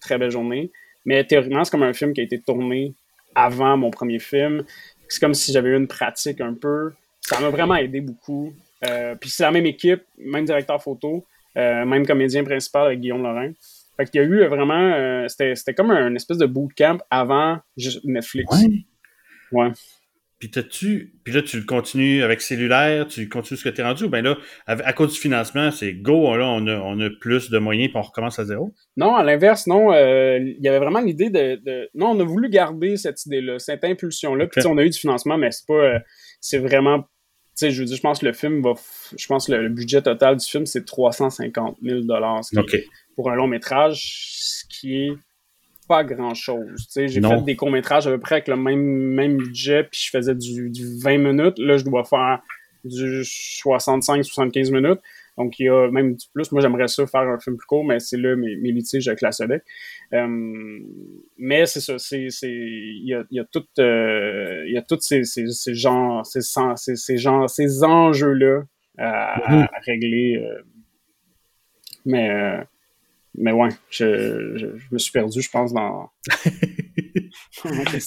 Très belle journée. Mais théoriquement, c'est comme un film qui a été tourné avant mon premier film. C'est comme si j'avais eu une pratique un peu. Ça m'a vraiment aidé beaucoup. Euh, puis c'est la même équipe, même directeur photo, euh, même comédien principal avec Guillaume Lorrain. Fait qu'il y a eu vraiment. Euh, c'était comme un espèce de bootcamp avant Netflix. Ouais. Puis tu puis là, tu le continues avec cellulaire, tu continues ce que tu es rendu, ou bien là, à, cause du financement, c'est go, là, on a, on a plus de moyens puis on recommence à zéro? Non, à l'inverse, non. Euh, il y avait vraiment l'idée de, Non, on a voulu garder cette idée-là, cette impulsion-là. Puis on a eu du financement, mais c'est pas. Euh, c'est vraiment. Tu sais, je veux dire, je pense que le film va. Je pense que le, budget total du film, c'est 350 000 pour un long métrage, ce qui est pas grand-chose. J'ai fait des courts-métrages à peu près avec le même, même budget, puis je faisais du, 20 minutes. Là, je dois faire du 65-75 minutes. Donc, il y a même du plus. Moi, j'aimerais ça faire un film plus court, mais c'est là mes, mes litiges avec la SODEC. Euh, mais c'est ça, c'est, il y a, y a tout, euh, il y a tous ces, ces, ces genres, ces, ces, ces, genres, ces enjeux-là à, à, mm-hmm. régler. Euh. mais, mais ouais, je, me suis perdu, je pense, dans. [LAUGHS]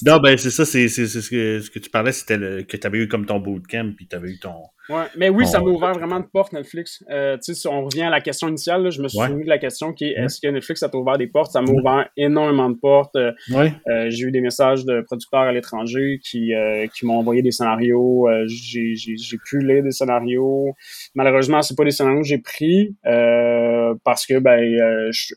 non, ben c'est ça, c'est ce que, ce que tu parlais, c'était que tu avais eu comme ton bootcamp, puis tu avais eu ton. Ouais, mais oui, ça m'a ouvert vraiment de portes, Netflix. Euh, tu sais, si on revient à la question initiale, je me suis souvenu de la question qui est est-ce que Netflix a ouvert des portes? Ça m'a ouvert énormément de portes. Euh, ouais. Euh, j'ai eu des messages de producteurs à l'étranger qui, qui m'ont envoyé des scénarios. j'ai pu lire des scénarios. Malheureusement, c'est pas des scénarios que j'ai pris parce que ben, je,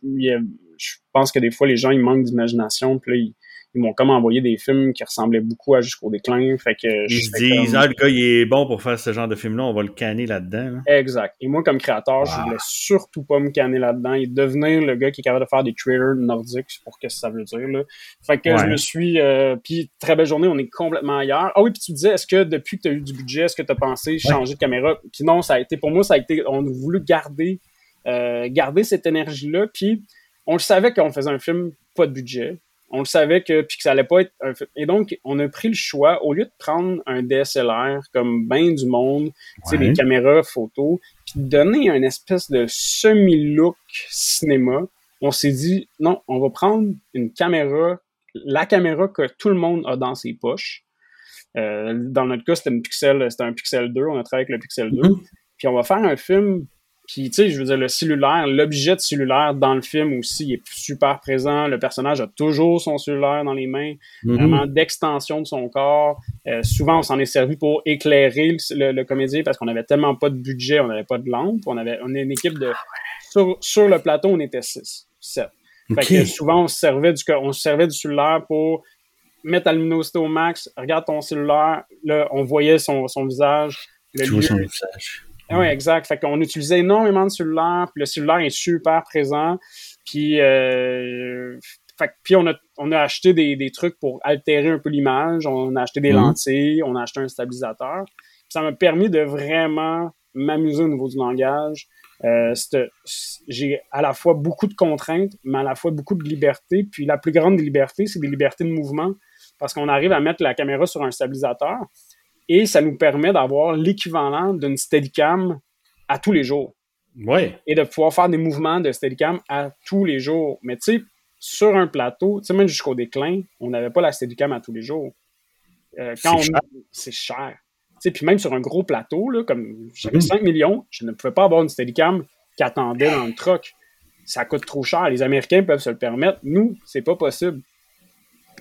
je pense que des fois, les gens, ils manquent d'imagination. Puis là, ils, ils m'ont comme envoyé des films qui ressemblaient beaucoup à Jusqu'au déclin. Fait que ils se disent, ah, le gars, il est bon pour faire ce genre de film-là, on va le canner là-dedans. Exact. Et moi, comme créateur, je voulais surtout pas me canner là-dedans et devenir le gars qui est capable de faire des trailers nordiques, pour que ça veut dire. Là. Fait que je me suis... Euh, puis, très belle journée, on est complètement ailleurs. Ah oui, puis tu disais, est-ce que depuis que tu as eu du budget, est-ce que tu as pensé changer de caméra? Puis non, ça a été, pour moi, ça a été, on a voulu garder, euh, garder cette énergie-là. Puis, on le savait qu'on faisait un film pas de budget on le savait que puis que ça allait pas être un... et donc on a pris le choix au lieu de prendre un DSLR comme bien du monde, tu sais des caméras photo, puis donner un espèce de semi-look cinéma, on s'est dit non, on va prendre une caméra, la caméra que tout le monde a dans ses poches. Euh, dans notre cas, c'était une Pixel, c'était un Pixel 2, on a travaillé avec le Pixel 2. Mm-hmm. Puis on va faire un film puis, tu sais, je veux dire, le cellulaire, l'objet de cellulaire dans le film aussi est super présent. Le personnage a toujours son cellulaire dans les mains, mm-hmm. vraiment d'extension de son corps. Euh, souvent, on s'en est servi pour éclairer le, comédien parce qu'on avait tellement pas de budget, on n'avait pas de lampe. On avait on est une équipe de... Sur, le plateau, on était six, sept. Fait que souvent, on se servait du, on se servait du cellulaire pour mettre la luminosité au max. Regarde ton cellulaire. Là, on voyait son, son visage. Le tu son visage oui, exact. Fait qu'on utilisait énormément de cellulaire, puis le cellulaire est super présent. Puis, euh, fait, puis on a, on a acheté des, des trucs pour altérer un peu l'image. On a acheté des mhm. lentilles, on a acheté un stabilisateur. ça m'a permis de vraiment m'amuser au niveau du langage. Euh, j'ai à la fois beaucoup de contraintes, mais à la fois beaucoup de liberté. Puis la plus grande des libertés, c'est des libertés de mouvement, parce qu'on arrive à mettre la caméra sur un stabilisateur et ça nous permet d'avoir l'équivalent d'une Steadicam à tous les jours. Ouais. Et de pouvoir faire des mouvements de Steadicam à tous les jours. Mais tu sais, sur un plateau, tu sais, même jusqu'au déclin, on n'avait pas la Steadicam à tous les jours. Euh, quand c'est cher. Tu sais, puis même sur un gros plateau, là, comme j'avais 5 mhm. millions, je ne pouvais pas avoir une Steadicam qui attendait dans le truck. Ça coûte trop cher. Les Américains peuvent se le permettre. Nous, c'est pas possible.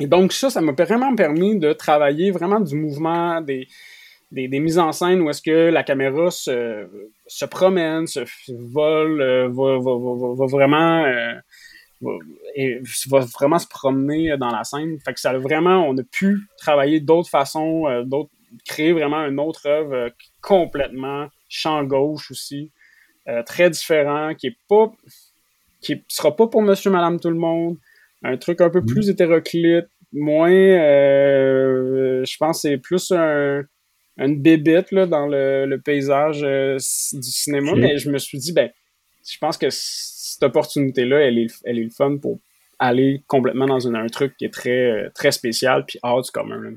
Et donc ça, ça m'a vraiment permis de travailler vraiment du mouvement, des, des, mises en scène où est-ce que la caméra se, se promène, se vole, euh, va, va, va, vraiment euh, va vraiment se promener dans la scène. Fait que ça a vraiment, on a pu travailler d'autres façons, euh, d'autres, créer vraiment une autre œuvre complètement champ gauche aussi, très différent, qui est pas, qui sera pas pour Monsieur, Madame, tout le monde un truc un peu mm. plus hétéroclite, moins, euh, je pense c'est plus un, une bébête là, dans le, paysage euh, du cinéma, mais je me suis dit, ben, je pense que cette opportunité-là, elle est, elle est le fun pour aller complètement dans un truc qui est très, très spécial puis hors du commun.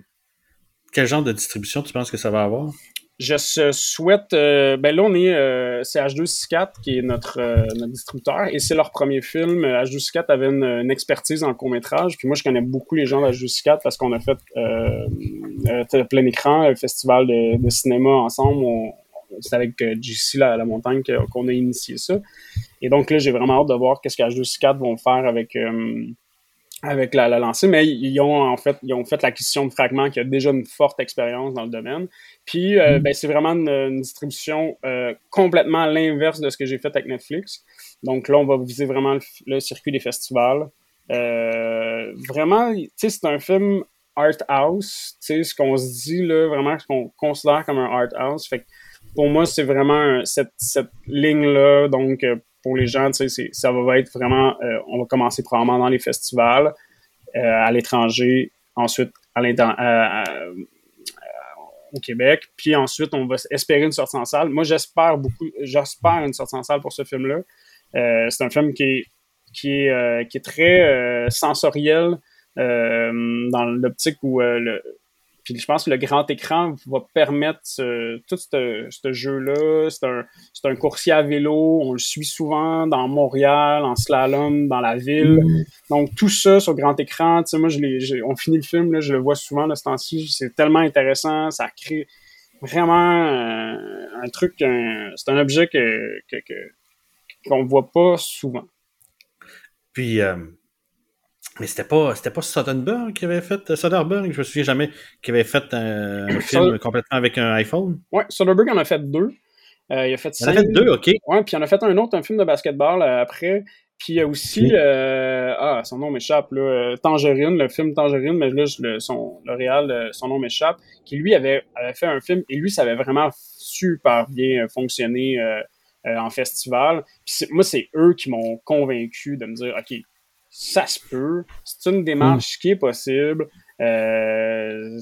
Quel genre de distribution tu penses que ça va avoir? Je souhaite. Euh, ben là, on est. Euh, c'est H264 qui est notre, euh, notre distributeur et c'est leur premier film. H264 avait une, expertise en court-métrage. Puis moi, je connais beaucoup les gens d'H264 parce qu'on a fait plein écran, le festival de, cinéma ensemble. c'est avec JC la, la montagne qu'on a initié ça. Et donc là, j'ai vraiment hâte de voir qu'est-ce qu'H264 vont faire avec avec la, la, lancée, mais ils ont en fait ils ont fait l'acquisition de Fragment qui a déjà une forte expérience dans le domaine. Puis euh, mm. ben, c'est vraiment une, distribution euh, complètement à l'inverse de ce que j'ai fait avec Netflix. Donc là, on va viser vraiment le, circuit des festivals. Euh, vraiment, tu sais, c'est un film art house, tu sais, ce qu'on se dit là, vraiment ce qu'on considère comme un art house. Fait que pour moi, c'est vraiment cette, cette ligne-là, donc les gens, ça va être vraiment, euh, on va commencer probablement dans les festivals, euh, à l'étranger, ensuite à euh, au Québec, puis ensuite on va espérer une sortie en salle. Moi, j'espère beaucoup, j'espère une sortie en salle pour ce film-là. c'est un film qui est, qui est, qui est très sensoriel dans l'optique où le, puis je pense que le grand écran va permettre tout ce, jeu-là. C'est un, un, coursier à vélo. On le suit souvent dans Montréal, en slalom, dans la ville. Mm. Donc tout ça sur grand écran. Tu sais, moi, je on finit le film, là, je le vois souvent de ce temps-ci. C'est tellement intéressant. Ça crée vraiment euh, un truc. c'est un objet que, qu'on ne voit pas souvent. Puis, euh, mais c'était pas, c'était pas Soderbergh qui avait fait, Soderbergh, je me souviens jamais, qui avait fait un, film complètement avec un iPhone. Ouais, Soderbergh en a fait deux. Euh, il a fait Il en a fait deux, ok. Ouais, puis il en a fait un autre, un film de basketball euh, après. Puis il y a aussi, euh, ah, son nom m'échappe, là, Tangerine, le film Tangerine, mais là, le, son, le réal, son nom m'échappe, qui lui avait, avait fait un film, et lui, ça avait vraiment super bien fonctionné en festival. Puis moi, c'est eux qui m'ont convaincu de me dire, OK, ça se peut. C'est une démarche mm. qui est possible. Euh,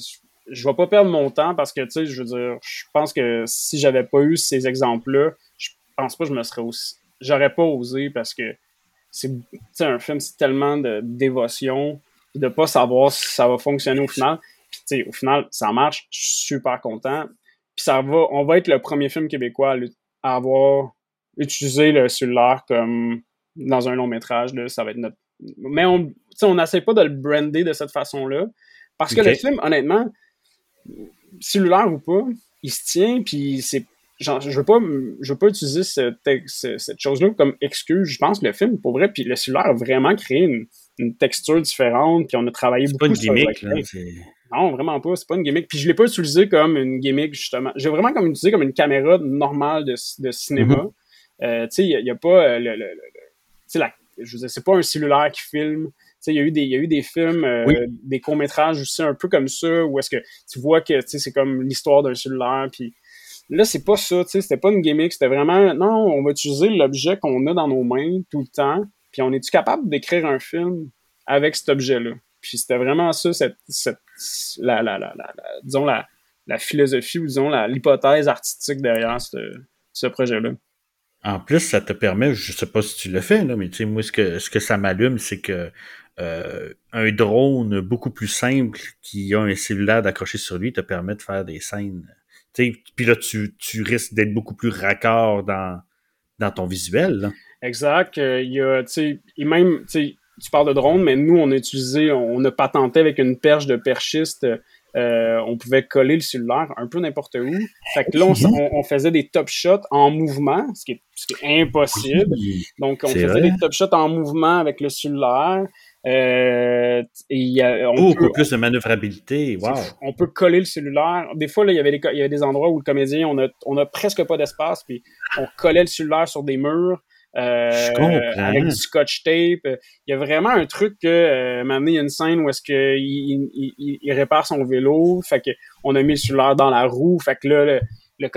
je vais pas perdre mon temps parce que, tu sais, je veux dire, je pense que si j'avais pas eu ces exemples-là, je pense pas que je me serais aussi. J'aurais pas osé parce que c'est un film, c'est tellement de dévotion, de pas savoir si ça va fonctionner au final. Puis, tu sais, au final, ça marche. Je suis super content. Puis, ça va, on va être le premier film québécois à avoir utilisé le cellulaire comme dans un long métrage. Là, ça va être notre mais on on n'essaie pas de le brander de cette façon-là. Parce que le film, honnêtement, cellulaire ou pas, il se tient, puis c'est. Genre, je veux pas, je veux pas utiliser cette, cette chose-là comme excuse. Je pense que le film, pour vrai, puis le cellulaire a vraiment créé une, une texture différente, puis on a travaillé beaucoup pas une gimmick, là, Non, vraiment pas. C'est pas une gimmick. Puis je l'ai pas utilisé comme une gimmick, justement. J'ai vraiment comme utilisé comme une caméra normale de, de cinéma. Mm-hmm. Euh, tu sais, il n'y a, pas euh, le, le, le, la je veux c'est pas un cellulaire qui filme. Il y, a eu des, y a eu des films, euh, des courts-métrages aussi un peu comme ça, où est-ce que tu vois que c'est comme l'histoire d'un cellulaire. Puis là, c'est pas ça, c'était pas une gimmick, c'était vraiment non, on va utiliser l'objet qu'on a dans nos mains tout le temps. Puis on est-tu capable d'écrire un film avec cet objet-là? Puis c'était vraiment ça, cette, cette la, la, la, la, disons la, la philosophie ou disons l'hypothèse artistique derrière ce projet-là. En plus, ça te permet, je sais pas si tu le fais, là, mais moi, ce que, ce que ça m'allume, c'est que euh, un drone beaucoup plus simple qui a un cellulaire d'accrocher sur lui te permet de faire des scènes. Puis là, tu, risques d'être beaucoup plus raccord dans, ton visuel. Exact. Euh, y a, et même, tu parles de drone, mais nous, on a utilisé, on a patenté avec une perche de perchiste euh, on pouvait coller le cellulaire un peu n'importe où. Fait que là, on, faisait des top shots en mouvement, ce qui est, impossible. Donc, on faisait des top shots en mouvement avec le cellulaire. Euh, et on Beaucoup plus de manœuvrabilité. Wow. On peut coller le cellulaire. Des fois, là, il y avait des, il y avait des endroits où le comédien, on a, on a presque pas d'espace, puis on collait le cellulaire sur des murs. Euh, avec du scotch tape. Il y a vraiment un truc que euh, maintenant il y a une scène où est-ce que il, il, répare son vélo, fait que on a mis le cellulaire dans la roue, fait que là le le,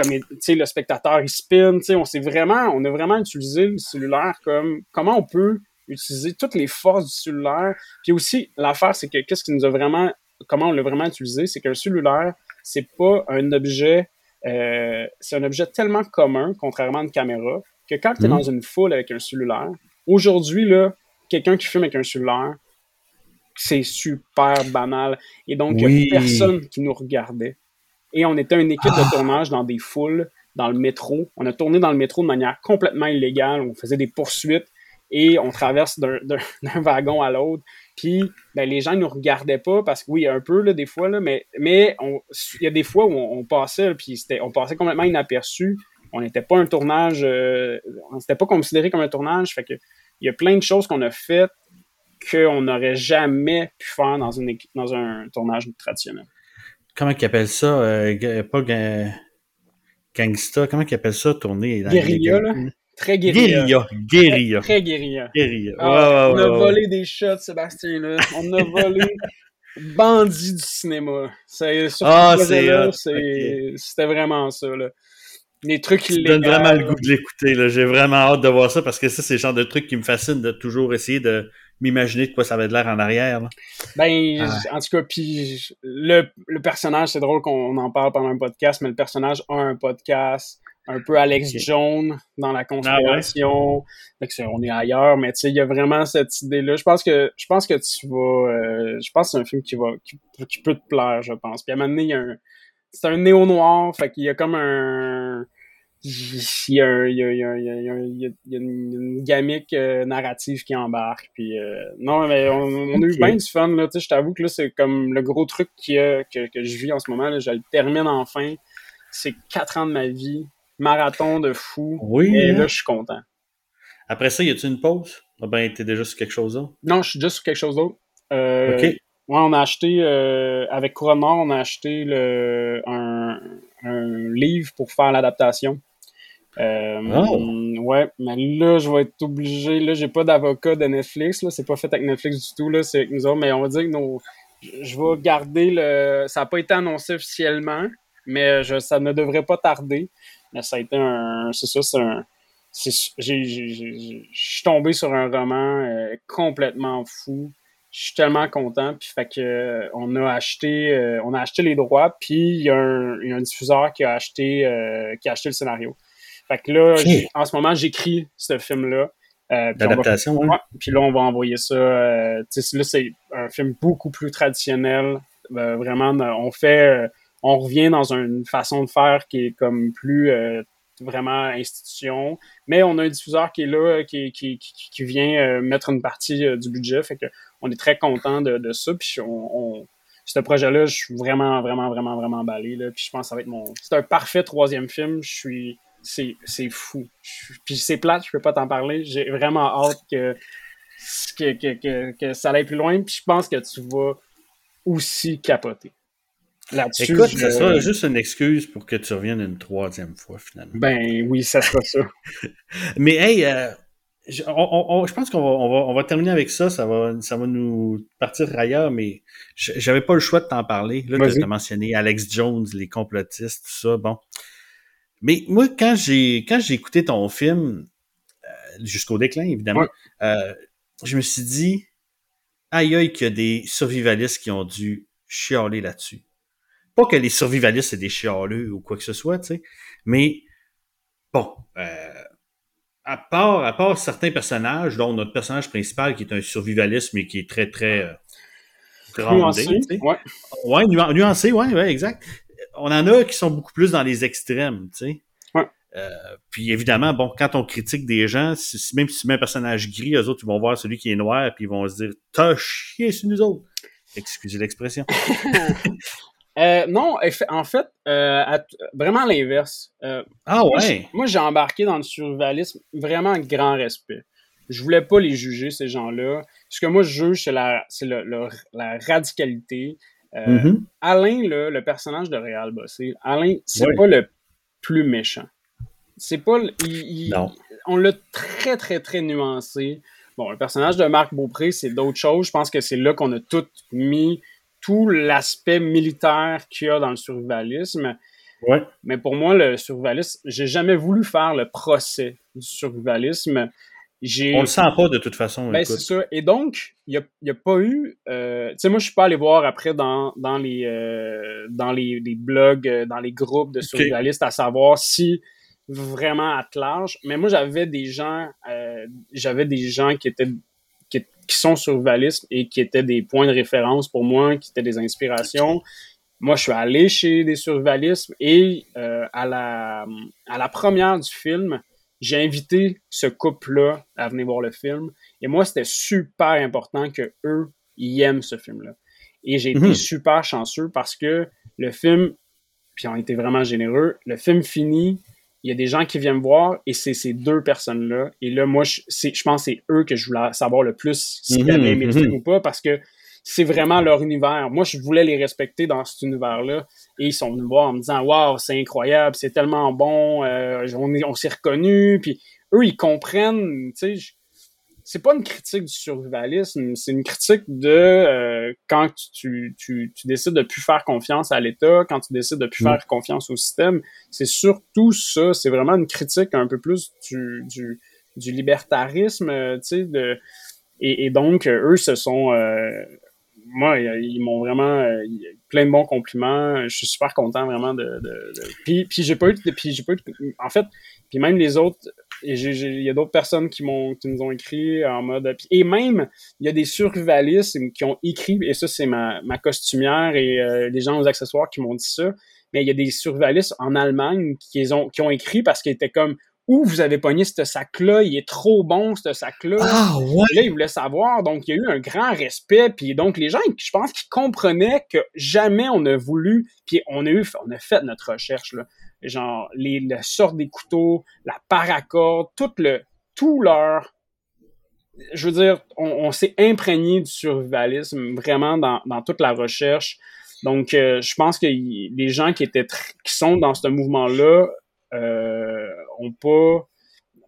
le spectateur il spin, on s'est vraiment on a vraiment utilisé le cellulaire comme comment on peut utiliser toutes les forces du cellulaire. Puis aussi l'affaire c'est que qu'est-ce qui nous a vraiment comment on l'a vraiment utilisé, c'est qu'un cellulaire c'est pas un objet euh, c'est un objet tellement commun, contrairement à une caméra, que quand tu es dans une foule avec un cellulaire, aujourd'hui, là, quelqu'un qui filme avec un cellulaire, c'est super banal. Et donc, il n'y a personne qui nous regardait. Et on était une équipe de ah. tournage dans des foules, dans le métro. On a tourné dans le métro de manière complètement illégale. On faisait des poursuites et on traverse d'un [LAUGHS] wagon à l'autre. Puis ben, les gens ne nous regardaient pas parce que oui, un peu là, des fois, là, mais mais il y a des fois où on, passait, puis on passait complètement inaperçu. On n'était pas un tournage, euh, on s'était pas considéré comme un tournage. Fait que il y a plein de choses qu'on a faites qu'on n'aurait jamais pu faire dans, une, dans un tournage traditionnel. Comment ils appellent ça? Euh, pas gangsta, comment ils appellent ça, tourner? Dans guérilla, là? Très guérilla. Guérilla. Guérilla. Très guérilla. Guérilla. Ah, on a volé des shots, Sébastien, là. On a volé bandit du cinéma. ah, C'était vraiment ça, là. Les trucs donne vraiment le goût de l'écouter. J'ai vraiment hâte de voir ça parce que ça, c'est le genre de truc qui me fascine de toujours essayer de m'imaginer de quoi ça avait de l'air en arrière. Ben, ah. en tout cas, puis le, le personnage, c'est drôle qu'on en parle pendant un podcast, mais le personnage a un podcast, un peu Alex Jones dans la conspiration. Ah on est ailleurs, mais tu sais, il y a vraiment cette idée-là. Je pense que je pense que tu vas. Euh, je pense que c'est un film qui va qui, qui, peut te plaire, je pense. Puis à un moment donné, il y a un. C'est un néo-noir, fait qu'il y a comme un il y, a, il, y a, il, y a, il, y a, une, gamique euh, narrative qui embarque. Puis, euh, non, mais on, on, a eu bien du fun. Là, je t'avoue que là, c'est comme le gros truc qui que, que je vis en ce moment. Là, je le termine enfin. C'est quatre ans de ma vie. Marathon de fou. Oui. Et là, hein? je suis content. Après ça, y a-tu une pause? Ah ben, t'es déjà sur quelque chose d'autre? Non, je suis déjà sur quelque chose d'autre. Euh, OK. Ouais, on a acheté, euh, avec Couronne on a acheté le, un, un livre pour faire l'adaptation. Euh, oh. Ouais, mais là, je vais être obligé. Là, j'ai pas d'avocat de Netflix. Là, c'est pas fait avec Netflix du tout. Là, c'est avec nous autres. Mais on va dire que nos, je vais garder le. Ça n'a pas été annoncé officiellement, mais je, ça ne devrait pas tarder. Mais ça a été un. C'est ça, c'est un. Je suis tombé sur un roman euh, complètement fou. Je suis tellement content. Puis fait que on a acheté, euh, on a acheté les droits. Puis il y, a un, y a un diffuseur qui a acheté, qui a acheté le scénario. Fait que là, en ce moment, j'écris ce film-là. Euh, L'adaptation, oui. Puis là, on va envoyer ça. Euh, là, c'est un film beaucoup plus traditionnel. Euh, vraiment, on fait, euh, on revient dans une façon de faire qui est comme plus vraiment institution. Mais on a un diffuseur qui est là, qui, qui, qui, vient mettre une partie du budget. Fait que on est très content de, de ça. Puis on, ce projet-là, je suis vraiment, vraiment, vraiment, vraiment emballé. Là. Puis je pense que ça va être mon. C'est un parfait troisième film. Je suis c'est fou. Puis c'est plate, je peux pas t'en parler. J'ai vraiment hâte que, que, que, ça aille plus loin. Puis je pense que tu vas aussi capoter. Là-dessus. Écoute, ça sera juste une excuse pour que tu reviennes une troisième fois, finalement. Ben oui, ça sera ça. [LAUGHS] Mais hey, euh, je, pense qu'on va, on va, on va, terminer avec ça. Ça va, ça va nous partir ailleurs, mais j'avais pas le choix de t'en parler. Là, tu as mentionné Alex Jones, les complotistes, tout ça. Bon. Mais moi, quand j'ai quand j'ai écouté ton film, euh, jusqu'au déclin, évidemment, euh, je me suis dit, aïe aïe, qu'il y a des survivalistes qui ont dû chialer là-dessus. Pas que les survivalistes, c'est des chialeux ou quoi que ce soit, tu sais, mais bon, euh, à part, à part certains personnages, dont notre personnage principal qui est un survivaliste, mais qui est très, très euh, grandé, nuancé, ouais. Ouais, nuancé, ouais, ouais, exact on en a qui sont beaucoup plus dans les extrêmes, tu sais. Euh, puis évidemment, bon, quand on critique des gens, même si tu mets un personnage gris, eux autres, ils vont voir celui qui est noir, puis ils vont se dire T'as chié sur nous autres. Excusez l'expression. [LAUGHS] Euh, non, en fait, euh, vraiment l'inverse. ah ouais. Moi, j'ai embarqué dans le survivalisme vraiment avec grand respect. Je voulais pas les juger, ces gens-là. Ce que moi, je juge, c'est la, la radicalité, euh, mm-hmm. Alain, le personnage de Réal Bossé, Alain, c'est pas le plus méchant. C'est pas. on l'a très, très, très nuancé. Bon, le personnage de Marc Beaupré, c'est d'autres choses. Je pense que c'est là qu'on a tout mis tout l'aspect militaire qu'il y a dans le survivalisme. Mais pour moi, le survivalisme, j'ai jamais voulu faire le procès du survivalisme. On le sent pas de toute façon. Ben, c'est ça. Et donc, il n'y a, a, pas eu. Euh, tu sais, moi, je suis pas allé voir après dans, dans, les, euh, dans les, les, blogs, euh, dans les groupes de survivalistes à savoir si vraiment à large. Mais moi, j'avais des gens, j'avais des gens qui étaient qui, sont survivalistes et qui étaient des points de référence pour moi, qui étaient des inspirations. Moi, je suis allé chez des survivalistes et euh, à, la, à la première du film, j'ai invité ce couple-là à venir voir le film. Et moi, c'était super important que eux, ils aiment ce film-là. Et j'ai été mhm. super chanceux parce que le film, puis on été vraiment généreux, le film finit, il y a des gens qui viennent me voir et c'est ces deux personnes-là. Et là, moi, je, je pense que c'est eux que je voulais savoir le plus s'ils mhm, avaient aimé mhm. ou pas parce que c'est vraiment leur univers. Moi, je voulais les respecter dans cet univers-là. Et ils sont venus me voir en me disant Waouh, c'est incroyable, c'est tellement bon, euh, on, on s'est reconnus. Puis eux, ils comprennent, tu sais, c'est pas une critique du survivalisme, c'est une critique de euh, quand tu, tu, tu, décides de plus faire confiance à l'État, quand tu décides de plus mm. faire confiance au système. C'est surtout ça. C'est vraiment une critique un peu plus du, du, du libertarisme, euh, tu sais, de. Et, et, donc, eux, se sont. Euh, moi, ils m'ont vraiment plein de bons compliments. Je suis super content vraiment de. de, de... Puis, puis j'ai pas eu. Puis j'ai pas eu. En fait, puis même les autres il y a d'autres personnes qui m'ont qui nous ont écrit en mode et même il y a des survivalistes qui ont écrit et ça c'est ma, ma costumière et euh, les gens aux accessoires qui m'ont dit ça mais il y a des survivalistes en Allemagne qui ont qui ont écrit parce qu'ils étaient comme où vous avez pogné ce sac-là, il est trop bon ce sac-là. Ah, ouais. Là, ils voulaient savoir, donc il y a eu un grand respect, puis donc les gens, je pense qu'ils comprenaient que jamais on a voulu, puis on a eu, on a fait notre recherche là genre les, sorte des couteaux, la paracorde, tout le, tout leur, je veux dire, on, s'est imprégné du survivalisme vraiment dans, dans toute la recherche. Donc, euh, je pense que les gens qui étaient qui sont dans ce mouvement-là euh, ont pas.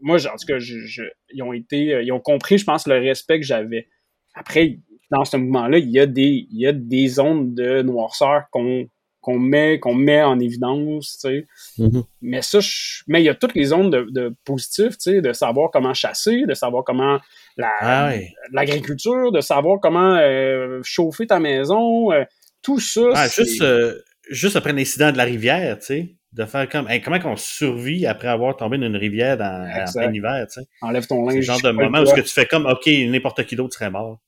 Moi, en tout cas, je, ils ont été, euh, ils ont compris, je pense, le respect que j'avais. Après, dans ce mouvement-là, il y a des, il y a des zones de noirceur qu'on qu'on met qu'on met en évidence, tu sais. Mm-hmm. Mais ça, mais il y a toutes les zones de, de positif, tu sais, de savoir comment chasser, de savoir comment la, ah l'agriculture, de savoir comment euh, chauffer ta maison, euh, tout ça. Ah, juste, euh, juste après l'incident de la rivière, tu sais, de faire comme, comment qu'on survit après avoir tombé dans une rivière dans, en plein hiver, tu sais? Enlève ton linge. C'est le genre de moment où ce que tu fais comme, ok, n'importe qui d'autre serait mort.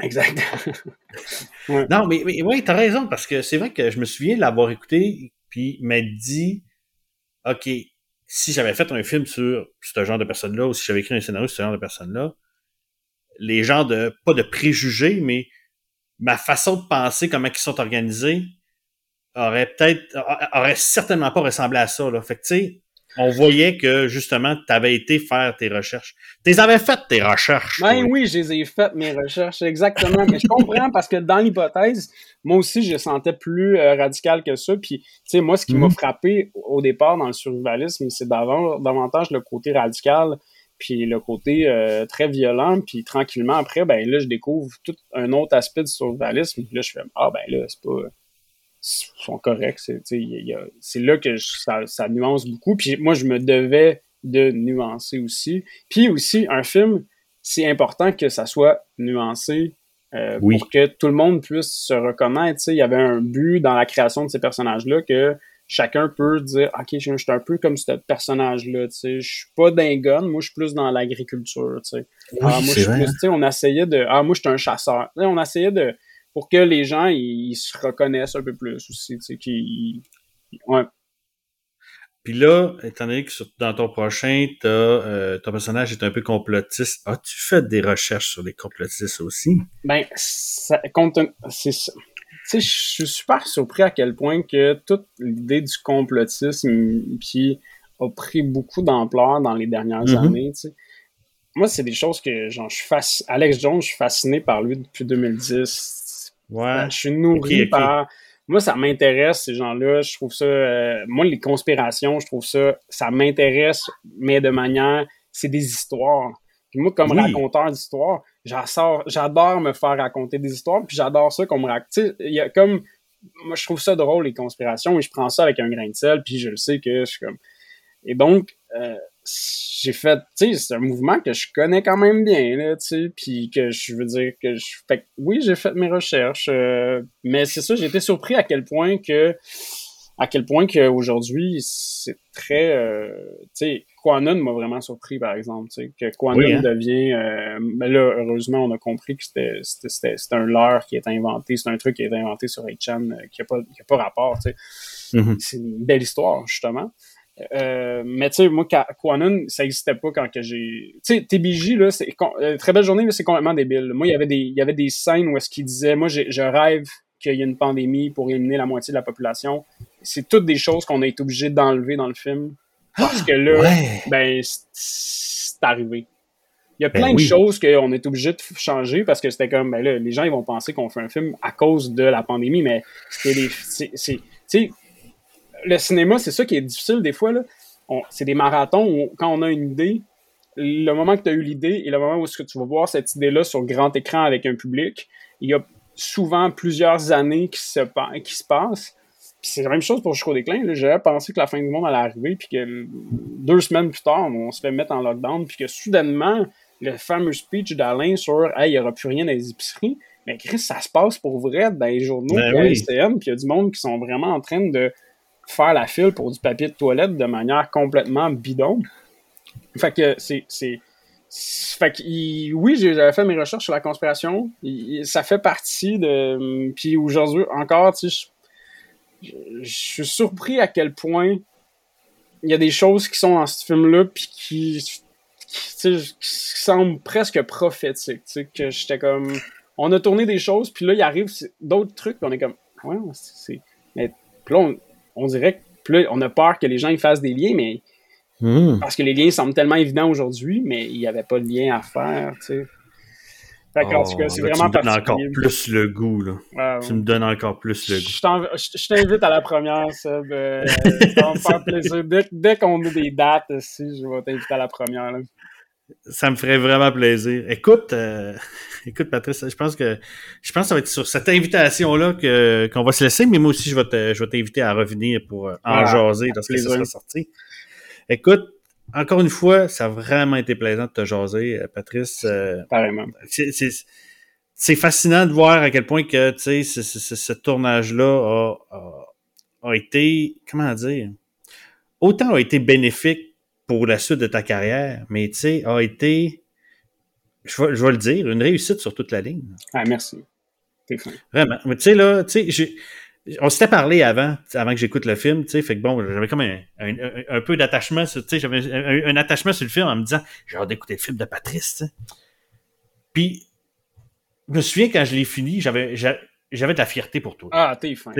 Exact. [LAUGHS] Non, mais, mais ouais, t'as raison, parce que c'est vrai que je me souviens de l'avoir écouté, puis m'a dit, OK, si j'avais fait un film sur ce genre de personnes-là, ou si j'avais écrit un scénario sur ce genre de personnes-là, les gens de, pas de préjugés, mais ma façon de penser, comment ils sont organisés, aurait peut-être, aurait certainement pas ressemblé à ça, là. Fait que, tu sais, on voyait que justement, tu avais été faire tes recherches. Tu les avais faites, tes recherches. Ben oui, je les ai faites, mes recherches, exactement. Mais je comprends parce que dans l'hypothèse, moi aussi, je sentais plus euh, radical que ça. Puis, tu sais, moi, ce qui m'a mhm. frappé au départ dans le survivalisme, c'est davantage le côté radical, puis le côté euh, très violent. Puis tranquillement, après, ben là, je découvre tout un autre aspect du survivalisme. Puis là, je fais, ah ben là, c'est pas sont corrects. C'est là que ça, nuance beaucoup. Puis moi, je me devais de nuancer aussi. Puis aussi, un film, c'est important que ça soit nuancé euh, pour que tout le monde puisse se reconnaître. Il y avait un but dans la création de ces personnages-là que chacun peut dire OK, je, suis un peu comme ce personnage-là. Je suis pas d'un moi je suis plus dans l'agriculture. Ah, on essayait de. Ah, moi je suis un chasseur. on essayait de pour que les gens ils, se reconnaissent un peu plus aussi, tu sais, qu'ils... Ouais. Puis là, étant donné que dans ton prochain, euh, ton personnage est un peu complotiste, as-tu fait des recherches sur les complotistes aussi? Ben, ça compte, c'est ça. Tu sais, je suis super surpris à quel point que toute l'idée du complotisme puis a pris beaucoup d'ampleur dans les dernières mm-hmm. années, tu sais. Moi, c'est des choses que, genre, je suis fasciné. Alex Jones, je suis fasciné par lui depuis 2010 Ouais. je suis nourri par. Moi, ça m'intéresse, ces gens-là. Je trouve ça. Euh, moi, les conspirations, je trouve ça. Ça m'intéresse, mais de manière. C'est des histoires. Puis moi, comme raconteur d'histoires, j'adore me faire raconter des histoires, puis j'adore ça qu'on me raconte. Il y a comme. Moi, je trouve ça drôle, les conspirations, et je prends ça avec un grain de sel, puis je le sais que je suis comme. Et donc, euh, j'ai fait, tu sais, c'est un mouvement que je connais quand même bien, là, tu sais, puis que je veux dire que je fait oui, j'ai fait mes recherches, euh, mais c'est ça, j'ai été surpris à quel point que à quel point qu'aujourd'hui, c'est très, euh, tu sais, Quanon m'a vraiment surpris, par exemple. Que Quanon hein. devient. Euh, ben là, heureusement, on a compris que c'était un leurre qui est inventé. C'est un truc qui est inventé sur 8chan euh, qui n'a pas, a pas rapport. Mm-hmm. C'est une belle histoire, justement. Euh, mais tu sais, moi, Quanon, ça n'existait pas quand que j'ai. Tu sais, TBJ, là, c'est euh, très belle journée, c'est complètement débile. Moi, il y avait des, il y avait des scènes où est-ce qu'il disait, moi, je rêve qu'il y ait une pandémie pour éliminer la moitié de la population. C'est toutes des choses qu'on a été obligé d'enlever dans le film. Parce que là, ben, c'est arrivé. Il y a ben plein de choses qu'on est obligé de changer parce que c'était comme, ben là, les gens, ils vont penser qu'on fait un film à cause de la pandémie, mais c'était des. C'est le cinéma, c'est ça qui est difficile des fois. C'est des marathons où, quand on a une idée, le moment que tu as eu l'idée et le moment où -ce que tu vas voir cette idée-là sur grand écran avec un public, il y a souvent plusieurs années qui se, qui se passent. c'est la même chose pour Jusqu'au déclin. J'avais pensé que la fin du monde allait arriver, puis que deux semaines plus tard, on se fait mettre en lockdown, puis que soudainement, le fameux speech d'Alain sur Hey, il n'y aura plus rien dans les épiceries. Mais Chris, ça se passe pour vrai dans les journaux, ben puis puis il y a du monde qui sont vraiment en train de faire la file pour du papier de toilette de manière complètement bidon. Fait que c'est. Fait que, oui, j'avais fait mes recherches sur la conspiration. ça fait partie de. Puis aujourd'hui, encore, tu sais, je, suis surpris à quel point il y a des choses qui sont dans ce film-là, puis qui, qui, qui, semblent presque prophétiques. Tu sais, que j'étais comme. On a tourné des choses, puis là, il arrive d'autres trucs, puis on est comme. Ouais, c'est. Mais là, on, on dirait que on a peur que les gens ils fassent des liens, mais hmm. parce que les liens semblent tellement évidents aujourd'hui, mais il n'y avait pas de lien à faire, tu sais. Fait en tout cas, c'est vraiment Tu me donnes encore plus le goût, là. tu me donnes encore plus le goût. Je t'invite à la première, Seb. Euh, ça va me faire [LAUGHS] plaisir. Dès, qu'on a des dates, si, je vais t'inviter à la première. Là. Ça me ferait vraiment plaisir. Écoute, euh, [LAUGHS] écoute, Patrice, je pense que je pense que ça va être sur cette invitation-là que, qu'on va se laisser, mais moi aussi, je vais, je vais t'inviter à revenir pour euh, en jaser lorsque ça sera sorti. Écoute, encore une fois, ça a vraiment été plaisant de te jaser, euh, Patrice. Apparemment. C'est, fascinant de voir à quel point que tu sais, ce, tournage-là a, a été, comment dire, autant a été bénéfique pour la suite de ta carrière, mais tu sais, a été, je vais, je vais, le dire, une réussite sur toute la ligne. Ah, merci. T'es fin. Vraiment. Mais tu sais, là, tu sais, on s'était parlé avant, avant que j'écoute le film, tu sais, fait que bon, j'avais comme un, un, peu d'attachement, tu sais, j'avais un, attachement sur le film en me disant, j'ai hâte d'écouter le film de Patrice, tu sais. Puis, je me souviens quand je l'ai fini, j'avais, j'avais de la fierté pour toi. Ah, t'es fin.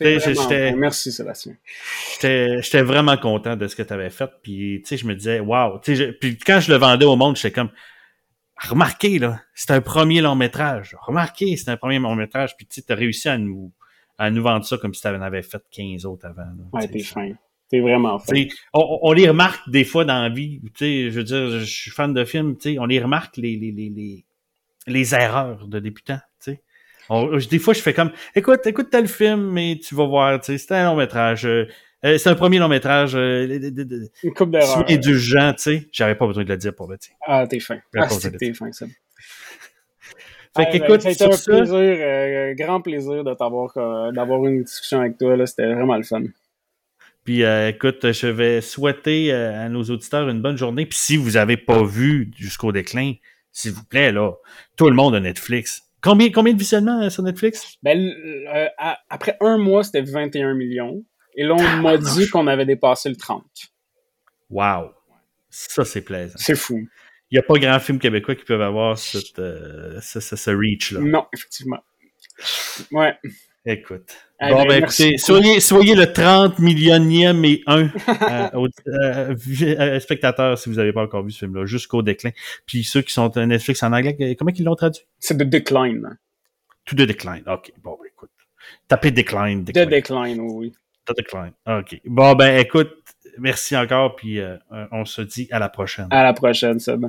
Merci, Sébastien. J'étais vraiment content de ce que tu avais fait. Puis, tu sais, je me disais, waouh. Puis quand je le vendais au monde, j'étais comme, remarquez, là, c'est un premier long métrage. Remarquez, c'est un premier long métrage. Puis, tu as réussi à nous, à nous vendre ça comme si tu en avais fait 15 autres avant. Là, ouais, t'es fin. T'es vraiment fin. On, on, les remarque des fois dans la vie. Tu sais, je veux dire, je suis fan de films, tu sais, on les remarque les, les, les, les, les erreurs de débutants. Tu des fois, je fais comme, écoute, écoute tel film, mais tu vas voir, tu sais, c'est un long métrage. Euh, euh, c'est un premier long métrage. Euh, Une coupe d'erreurs. indulgent, tu sais. J'avais pas besoin de le dire pour le dire. Ah, t'es fin. Ah, t'es fin, ça. Fait ah, qu'écoute, ben, un plaisir, euh, grand plaisir de t'avoir, d'avoir une discussion avec toi. Là, c'était vraiment le fun. Puis écoute, je vais souhaiter à nos auditeurs une bonne journée. Puis si vous avez pas vu jusqu'au déclin, s'il vous plaît, là, tout le monde a Netflix Combien, combien de visionnements euh, sur Netflix? Ben, euh, après un mois, c'était 21 millions. Et là, on m'a dit qu'on avait dépassé le 30. Wow! Ça, c'est plaisant. C'est fou. Il n'y a pas grand film québécois qui peuvent avoir cette, euh, ce, ce reach-là. Non, effectivement. Ouais. Écoute. Eh bon, ben, ben écoutez, soyez, soyez, le 30 millionième et un [LAUGHS] euh, euh, euh, spectateurs si vous n'avez pas encore vu ce film-là, jusqu'au déclin. Puis ceux qui sont Netflix en anglais, comment ils l'ont traduit? C'est The Decline. Tout The Decline. OK. Bon, ben, écoute. Tapez Decline. decline. The Decline, oui. The Decline. OK. Bon, ben, écoute, merci encore, puis on se dit à la prochaine. À la prochaine, Seb.